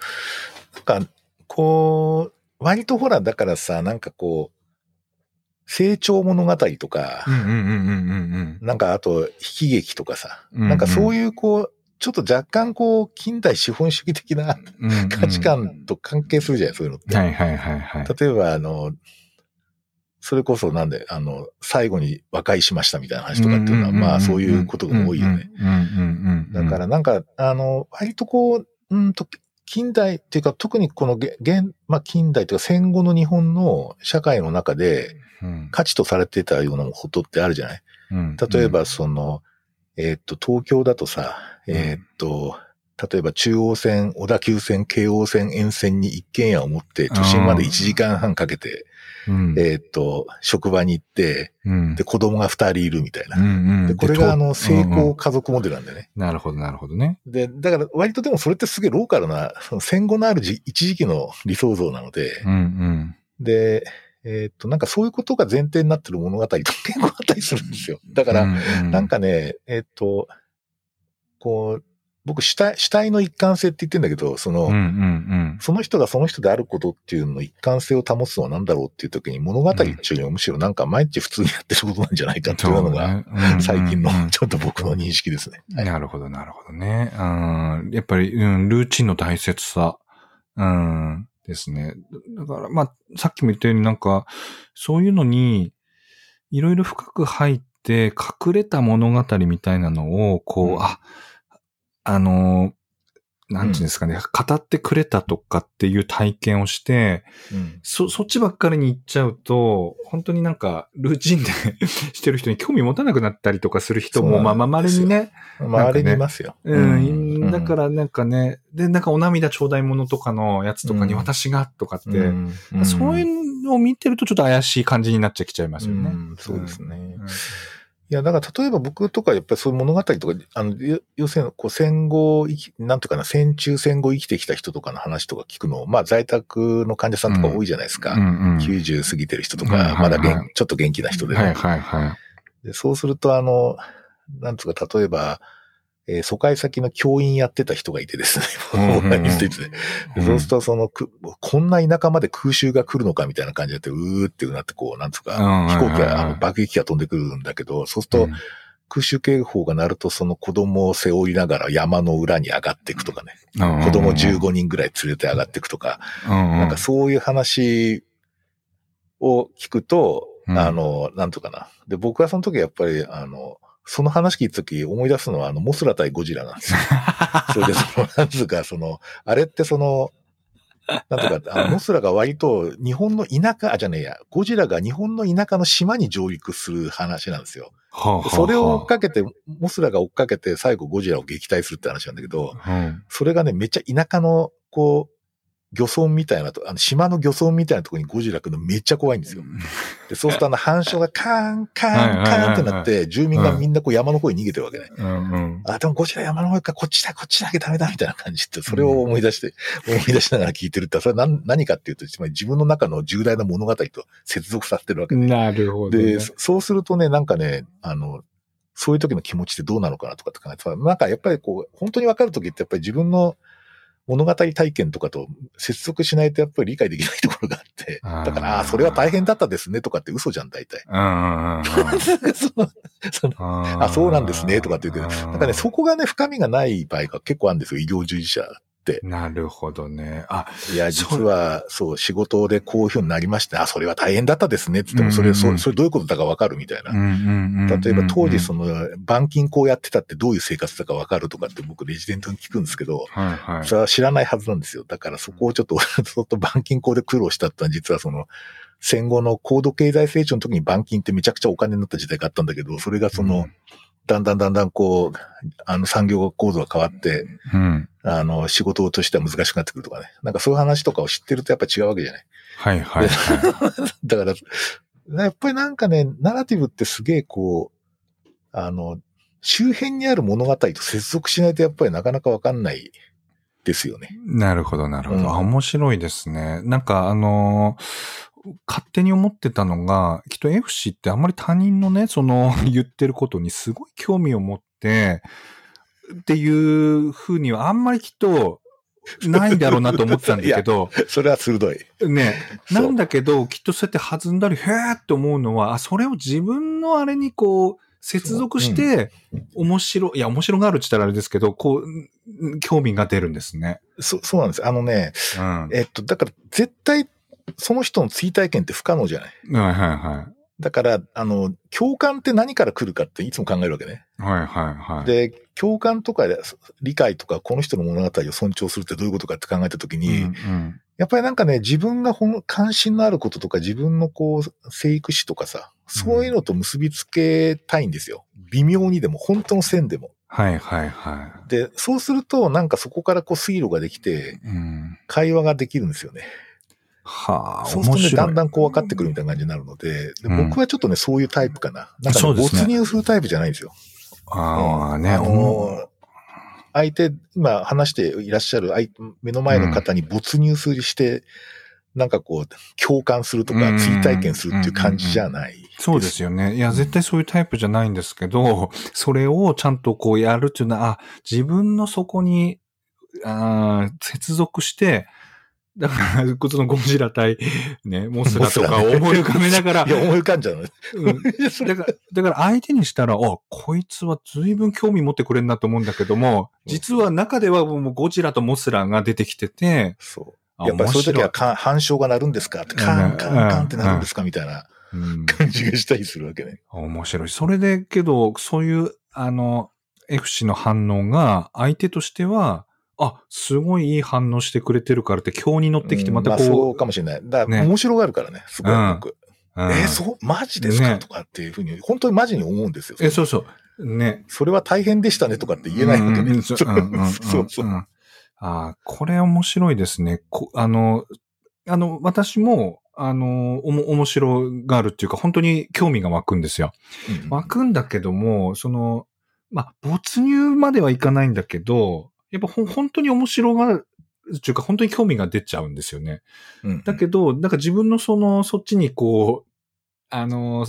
なんか、こう、割とほら、だからさ、なんかこう、成長物語とか、うんうんうんうんうんなんかあと、悲喜劇とかさ、うんうんなんかそういうこう、ちょっと若干こう、近代資本主義的な。価値観と関係するじゃない、そういうのって。はいはいはいはい。例えば、あの、それこそなんで、あの、最後に和解しましたみたいな話とかっていうのは、まあそういうことが多いよね。うんうんうんうん。だからなんか、あの、割とこう、うんと、近代っていうか、特にこのげ現、まあ近代というか戦後の日本の社会の中でうん、価値とされてたようなことってあるじゃない？うん。例えば、その、えーっと、東京だとさ、えーっと、例えば中央線、小田急線、京王線沿線に一軒家を持って、都心まで1時間半かけて、うん、えーっと、職場に行って、うんで、子供が二人いるみたいな。うんうんで、これがあの、成うんうん功家族モデルなんだよね。なるほどなるほどね。で、だから割とでもそれってすげえローカルな、その戦後のあるじ一時期の理想像なので、うんうん。で、えーっと、なんかそういうことが前提になってる物語と結構あったりするんですよ。だから、なん、かね、えーっと、こう、僕主体、主体の一貫性って言ってんだけど、その、うんうんうん。その人がその人であることっていうのの一貫性を保つのは何だろうっていう時に物語っていうよりもむしろなんか毎日普通にやってることなんじゃないかっていうのが、最近のちょっと僕の認識ですね。はいなるほど、なるほどね。うん、やっぱり、うん、ルーチンの大切さ、うん、ですね。だから、まあ、さっきも言ったようになんか、そういうのに、いろいろ深く入って、隠れた物語みたいなのを、こう、うんあ、あの、なんていうんですかね、語ってくれたとかっていう体験をして、うん。そ、そっちばっかりに行っちゃうと、本当になんか、ルーチンで してる人に興味持たなくなったりとかする人も、まあまあ、稀にね、周りにいますよ。うん、だからなんかね、で、なんかお涙頂戴物とかのやつとかにうん。私がとかって、うん、そういうのを見てるとちょっと怪しい感じになっちゃきちゃいますよね。うん。そうですね。うんいや、だから例えば僕とかやっぱりそういう物語とか、あの、要要するにこう戦後なんていうかな、戦中戦後生きてきた人とかの話とか聞くの、まあ在宅の患者さんとか多いじゃないですか。うんうん。90過ぎてる人とはいはいか、まだ元はいちょっと元気な人でも、はいはいはでそうすると、あの、なんつうか、例えば、えー疎開先の教員やってた人がいてですね。そうすると、そのく、こんな田舎まで空襲が来るのかみたいな感じでって、うーってなって、こう、なんつうか、うん飛行機が、あの爆撃機が飛んでくるんだけど、そうすると、うん。空襲警報が鳴ると、その子供を背負いながら山の裏に上がっていくとかね、うん子供15人ぐらい連れて上がっていくとか、なんかそういう話を聞くと、うん。あの、なんとかな。で、僕はその時やっぱり、あの、その話聞いた時思い出すのは、あの、モスラ対ゴジラなんですよ。それで、その、なんつうか、その、あれってその、なんとか、あのモスラが割と日本の田舎、あ、じゃねえや、ゴジラが日本の田舎の島に上陸する話なんですよ。はあはあはあそれを追っかけて、モスラが追っかけて最後ゴジラを撃退するって話なんだけど、うんそれがね、めっちゃ田舎の、こう、漁村みたいなと、あの、島の漁村みたいなところにゴジラ来るのめっちゃ怖いんですよ。で、そうするとあの、反射がカーン、カーン、カーンってなって、住民がみんなこう山の方に逃げてるわけね。うんうん。あ、でもゴジラ山の方か、こっちだ、こっちだけダメだ、みたいな感じって、それを思い出して、思い出しながら聞いてるって、それは何何かっていうと、つまり自分の中の重大な物語と接続させてるわけね。なるほど、ね。で、そそうするとね、なんかね、あの、そういう時の気持ちってどうなのかなとかって考えてたなんかやっぱりこう、本当にわかる時ってやっぱり自分の物語体験とかと接続しないとやっぱり理解できないところがあって、だから、ああー、それは大変だったですねとかって嘘じゃん、大体。ああ、そうなんですねとかって言うけど、なんかね、そこがね、深みがない場合が結構あるんですよ、医療従事者。なるほどね。あ、いや、実は、そう、仕事でこういうふうになりまして、あ、それは大変だったですねって言っても、それ、うんうんうんそそれどういうことだかわかるみたいなうん。うんうんうん。例えば当時その、の板金工やってたってどういう生活だかわかるとかって僕レジデントに聞くんですけど、はいはい。それは知らないはずなんですよ。だからそこをちょっと、ずっと板金工で苦労したってのは実はその戦後の高度経済成長の時に板金ってめちゃくちゃお金になった時代があったんだけど、それがその、だんだんだんだんこう、あの産業構造が変わって、うん。あの仕事としては難しくなってくるとかね。なんかそういう話とかを知ってるとやっぱ違うわけじゃない。はいはいはい。だから、やっぱりなんかね、ナラティブってすげえこう、あの、周辺にある物語と接続しないとやっぱりなかなかわかんないですよね。なるほど、なるほど。うんあ面白いですね。なんか、あのー勝手に思ってたのが、きっと F 氏ってあんまり他人のね、その 言ってることにすごい興味を持って、っていうふうにはあんまりきっとないんだろうなと思ってたんだけど、それは鋭い。ね、なんだけど、きっとそうやって弾んだり、へーって思うのは、あ、それを自分のあれにこう、接続して、面白い、いや、面白があるって言ったらあれですけど、こう、興味が出るんですね。そそうなんです。あのね、うん。えっと、だから絶対その人の追体験って不可能じゃない？はいはいはい。だから、あの、共感って何から来るかっていつも考えるわけね。はいはいはい。で、共感とか理解とか、この人の物語を尊重するってどういうことかって考えたときうんに、うん、やっぱりなんかね、自分が関心のあることとか、自分のこう、生育史とかさ、そういうのと結びつけたいんですよ。微妙にでも、本当の線でも。はいはいはで、そうすると、なんかそこからこう、水路ができて、い。うん。会話ができるんですよね。はあ、そうするとね。だんだんこう分かってくるみたいな感じになるので、でうん僕はちょっとね、そういうタイプかな。なんか、ね、没入するタイプじゃないんですよ。ああね、あおの相手、今話していらっしゃる相目の前の方に没入するして、なんかこう、共感するとか、うん追体験するっていう感じじゃない。そうですよね。いや、絶対そういうタイプじゃないんですけど、それをちゃんとこうやるっていうのは、あ、自分のそこに、あー接続して、だから、そのゴジラ対、ね、モスラとかを思い浮かべながらい、や、思い浮かんじゃうの。うん。だから、だから相手にしたら、あ、こいつは随分興味持ってくれるなと思うんだけども、実は中ではもうゴジラとモスラが出てきてて、そう。あやっぱりそういう時は面か反証が鳴るんですか？って、カンカンカンってなるんですか？みたいな感じがしたりするわけね。面白い。それで、けど、そういう、あの、F 氏の反応が、相手としては、あ、すごいいい反応してくれてるからって、今日に乗ってきて、うんまたこう、そうかもしれない。だから、ね面白がるからね、すごい僕。うんえーそう？マジですか、ねとかっていうふうに、本当にマジに思うんですよ。え、そうそう。ね。それは大変でしたねとかって言えないわけね。うんうんそううんうんうん そうあーこれ面白いですね。こあの、あの、私も、あの、おも、面白がるっていうか、本当に興味が湧くんですよ。うん湧くんだけども、その、まあ、没入まではいかないんだけど、やっぱ本当に面白がるっていうか、本当に興味が出ちゃうんですよね。うんだけど、なんか自分のその、そっちにこう、あの、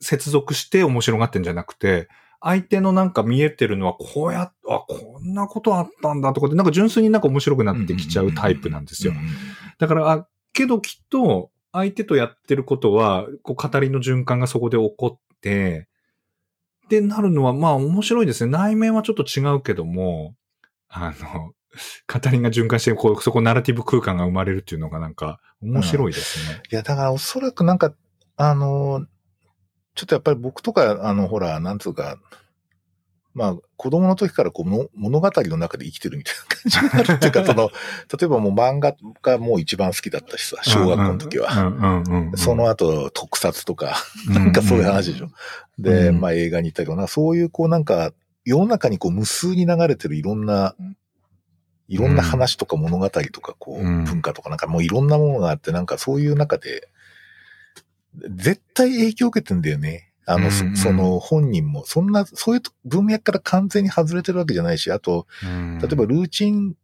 接続して面白がってんじゃなくて、相手のなんか見えてるのは、こうやっ、あ、こんなことあったんだとかで、なんか純粋になんか面白くなってきちゃうタイプなんですよ。うんうんうんだから、あ、けどきっと、相手とやってることは、こう、語りの循環がそこで起こって、で、なるのは、まあ面白いですね。内面はちょっと違うけども、あの、語りが循環して、こう、そこナラティブ空間が生まれるっていうのがなんか面白いですね。いや、だからおそらくなんか、あの、ちょっとやっぱり僕とか、あの、ほら、なんつうか、まあ、子供の時からこうの物語の中で生きてるみたいな感じになるっていうか、その、例えばもう漫画がもう一番好きだったしさ、小学校の時は。うんうんうんうんその後、特撮とか、なんかそういう話でしょ。で、うんまあ映画に行ったりとかな、そういうこうなんか、世の中にこう無数に流れてるいろんな、いろんな話とか物語とか、こう、うん。文化とかなんかもういろんなものがあって、なんかそういう中で、絶対影響を受けてんだよね。あの、そうんうん。その本人も、そんな、そういう文脈から完全に外れてるわけじゃないし、あと、うん。例えばルーチン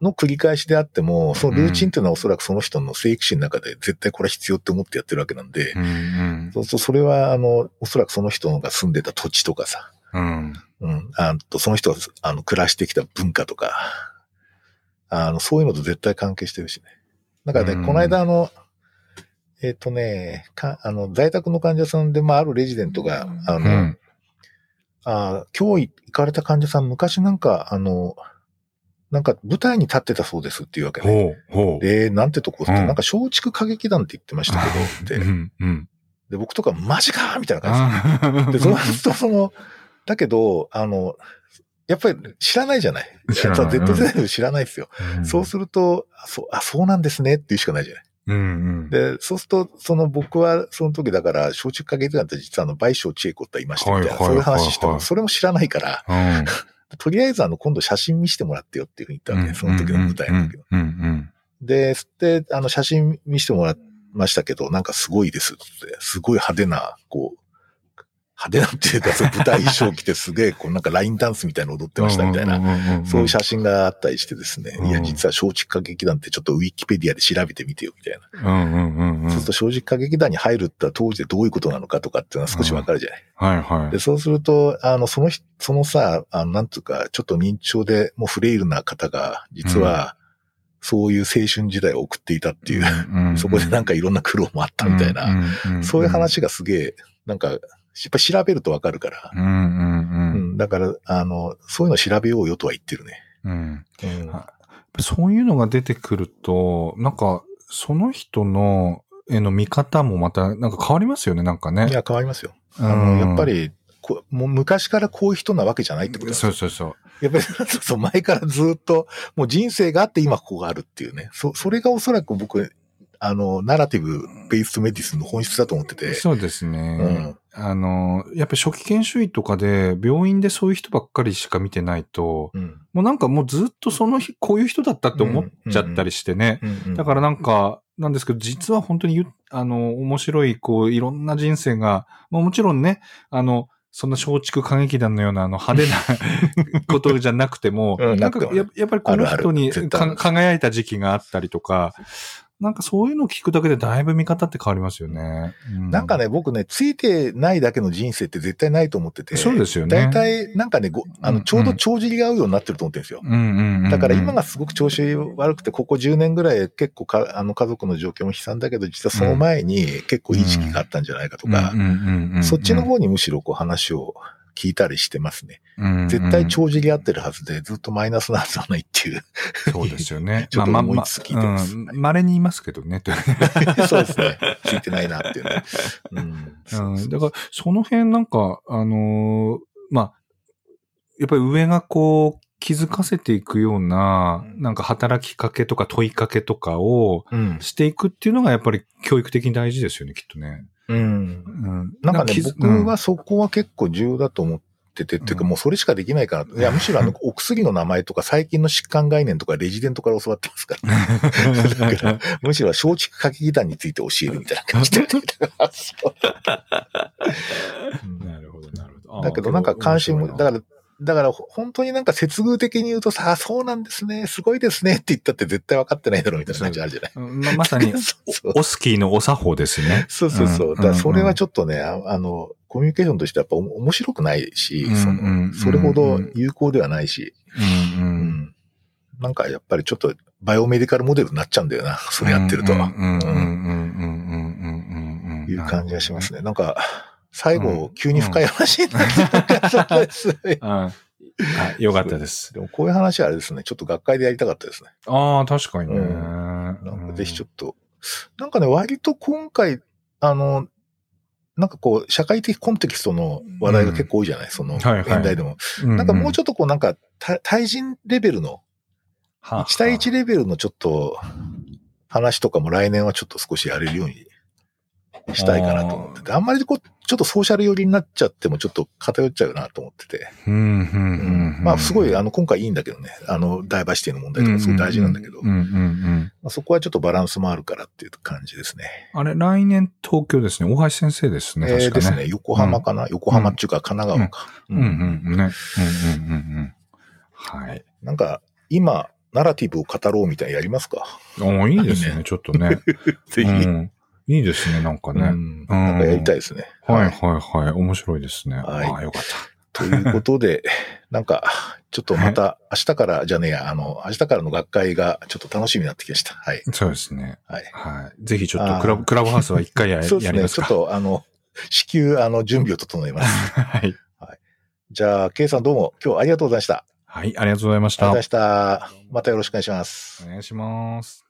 の繰り返しであっても、そのルーチンっていうのはおそらくその人の生育史の中で絶対これ必要って思ってやってるわけなんで、うんうん。そうするとそれは、あの、おそらくその人が住んでた土地とかさ、うんうん、あとその人が、あの、暮らしてきた文化とか、あの、そういうのと絶対関係してるしね。だからね、うんこの間あの、えっ、とね、か、あの、在宅の患者さんで、まあ、あるレジデントが、あの、うんあ今日行かれた患者さん、昔なんか、あの、なんか舞台に立ってたそうですっていうわけね。で、なんてとこって、うんなんか松竹歌劇団って言ってましたけど、うで、んうん。で僕とかマジかみたいな感じで。で、そうすると、その、だけど、あの、やっぱり知らないじゃない。知らない Z 世代で知らないですよ。うんそうすると、あそう、あ、そうなんですねっていうしかないじゃない。うんうん。で、そうすると、その僕はその時だから、松竹歌劇団って実はあの、倍賞千恵子っていましたみたいな、そういう話しても、それも知らないから、うん とりあえずあの、今度写真見せてもらってよっていうふうに言ったわけ、その時の舞台の時の。うんうんで、で、あの、写真見せてもらいましたけど、なんかすごいですって、すごい派手な、こう、派手なっていうか、そう舞台衣装着てすげえ、こうなんかラインダンスみたいなの踊ってましたみたいな、なそういう写真があったりしてですね、うんいや、実は松竹歌劇団ってちょっとウィキペディアで調べてみてよ、みたいな。そうすると松竹歌劇団に入るって当時でどういうことなのかとかっていうのは少しわかるじゃない。はいはいで、。そうすると、あの、その人、そのさ、あの、なんつうか、ちょっと認知症でもうフレイルな方が、実は、そういう青春時代を送っていたっていう、うんそこでなんかいろんな苦労もあったみたいな、なそういう話がすげえ、なんか、やっぱ調べるとわかるから、うんうんううんん、だから、あの、そういうの調べようよとは言ってるね。うん。うんあそういうのが出てくると、なんか、その人の、への見方もまた、なんか変わりますよね、なんかね。いや、変わりますよ。あうんの、やっぱり、こもう昔からこういう人なわけじゃないってことですそうそうそう。やっぱり、そうそう、前からずっと、もう人生があって今ここがあるっていうね。そ、それがおそらく僕、あの、ナラティブ・ベースメディスンの本質だと思ってて。そうですね。あの、やっぱり初期研修医とかで、病院でそういう人ばっかりしか見てないと、うん。もうなんかもうずっとその日、こういう人だったって思っちゃったりしてね。だからなんか、なんですけど、実は本当にゆ、あの、面白い、こう、いろんな人生が、まあもちろんね、あの、そんな松竹歌劇団のようなあの派手な ことじゃなくても、うんなんかややっぱりこの人に輝いた時期があったりとか、なんかそういうのを聞くだけでだいぶ見方って変わりますよね。うなんかね、僕ね、ついてないだけの人生って絶対ないと思ってて。そうですよね大体、なんかね、ごあの、うんちょうど帳尻が合うようになってると思ってるんですよ。だから今がすごく調子悪くて、ここ10年ぐらい結構か、あの家族の状況も悲惨だけど、実はその前に結構いい時期があったんじゃないかとかそっちの方にむしろこう話を聞いたりしてますね。うんうん絶対帳尻合ってるはずで、ずっとマイナスなはずはないっていう。そうですよね。ちょっとまあ思いつつ聞いてますうん稀にいますけどね。そうですね。ついてないなっていうね。うん。うん、だから、その辺なんか、あのーまあ、やっぱり上がこう、気づかせていくような、うんなんか働きかけとか問いかけとかをうん。していくっていうのがやっぱり教育的に大事ですよね、きっとね。うん。うん。なんかね、僕はそこは結構重要だと思ってて、っていうかもうそれしかできないかなと。いや、むしろあの、お薬の名前とか最近の疾患概念とかレジデントから教わってますから。だから、むしろ松竹歌劇団について教えるみたいな感じで。なるほど、なるほど。だけどなんか関心も、だら、から、だから本当になんか接遇的に言うとさ、そうなんですね、すごいですねって言ったって絶対分かってないだろうみたいな感じあるじゃない？ままさに オスキーのお作法ですね。そうそうそう。うん、だからそれはちょっとね、あの、コミュニケーションとしてやっぱ面白くないし、その、それほど有効ではないし、うん、うん、なんかやっぱりちょっとバイオメディカルモデルになっちゃうんだよな、それやってると。いう感じがしますね。なんか、最うん。後、急に深い話になっちゃうからそうです。うん。はい、よかったです。でもこういう話はあれですね、ちょっと学会でやりたかったですね。ああ、確かにね。うなんかぜひちょっと、なんかね、割と今回、あの、なんかこう、社会的コンテキストの話題が結構多いじゃない、その、はいはい。現代でも。となんかもうちょっとこう、なんか、対対人レベルの、と1対1レベルのちょっと、話とかも来年はちょっと少しやれるようにしたいかなと思ってて、あんまりこう、ちょっとソーシャル寄りになっちゃってもちょっと偏っちゃうなと思ってて。うん、うん、うん。まあ、すごい、あの、今回いいんだけどね。あの、ダイバーシティの問題とかすごい大事なんだけど、うん、うん、うん。まあ、そこはちょっとバランスもあるからっていう感じですね。あれ、来年東京ですね。大橋先生ですね。えー確かね。ですね。横浜かな、横浜っていうか神奈川か。うん、うん、うん。ね。うん、うん、うん、うん。はい。なんか、今、ナラティブを語ろうみたいなやりますか？おいいですね、ねちょっとね。ぜひ。うんいいですね、なんかね。うんなんかやりたいですね。はい、はい、はい。面白いですね。はいああ、よかった。ということで、なんか、ちょっとまた明日から、じゃねえや、あの、明日からの学会がちょっと楽しみになってきました。はい。そうですね。はい。はい。ぜひちょっとクラブ、クラブハウスは一回や そうですね。ちょっと、あの、至急、あの、準備を整えます。はい。じゃあ、ケイさんどうも今日ありがとうございました。はい、ありがとうございました。ありがとうございました。またよろしくお願いします。お願いします。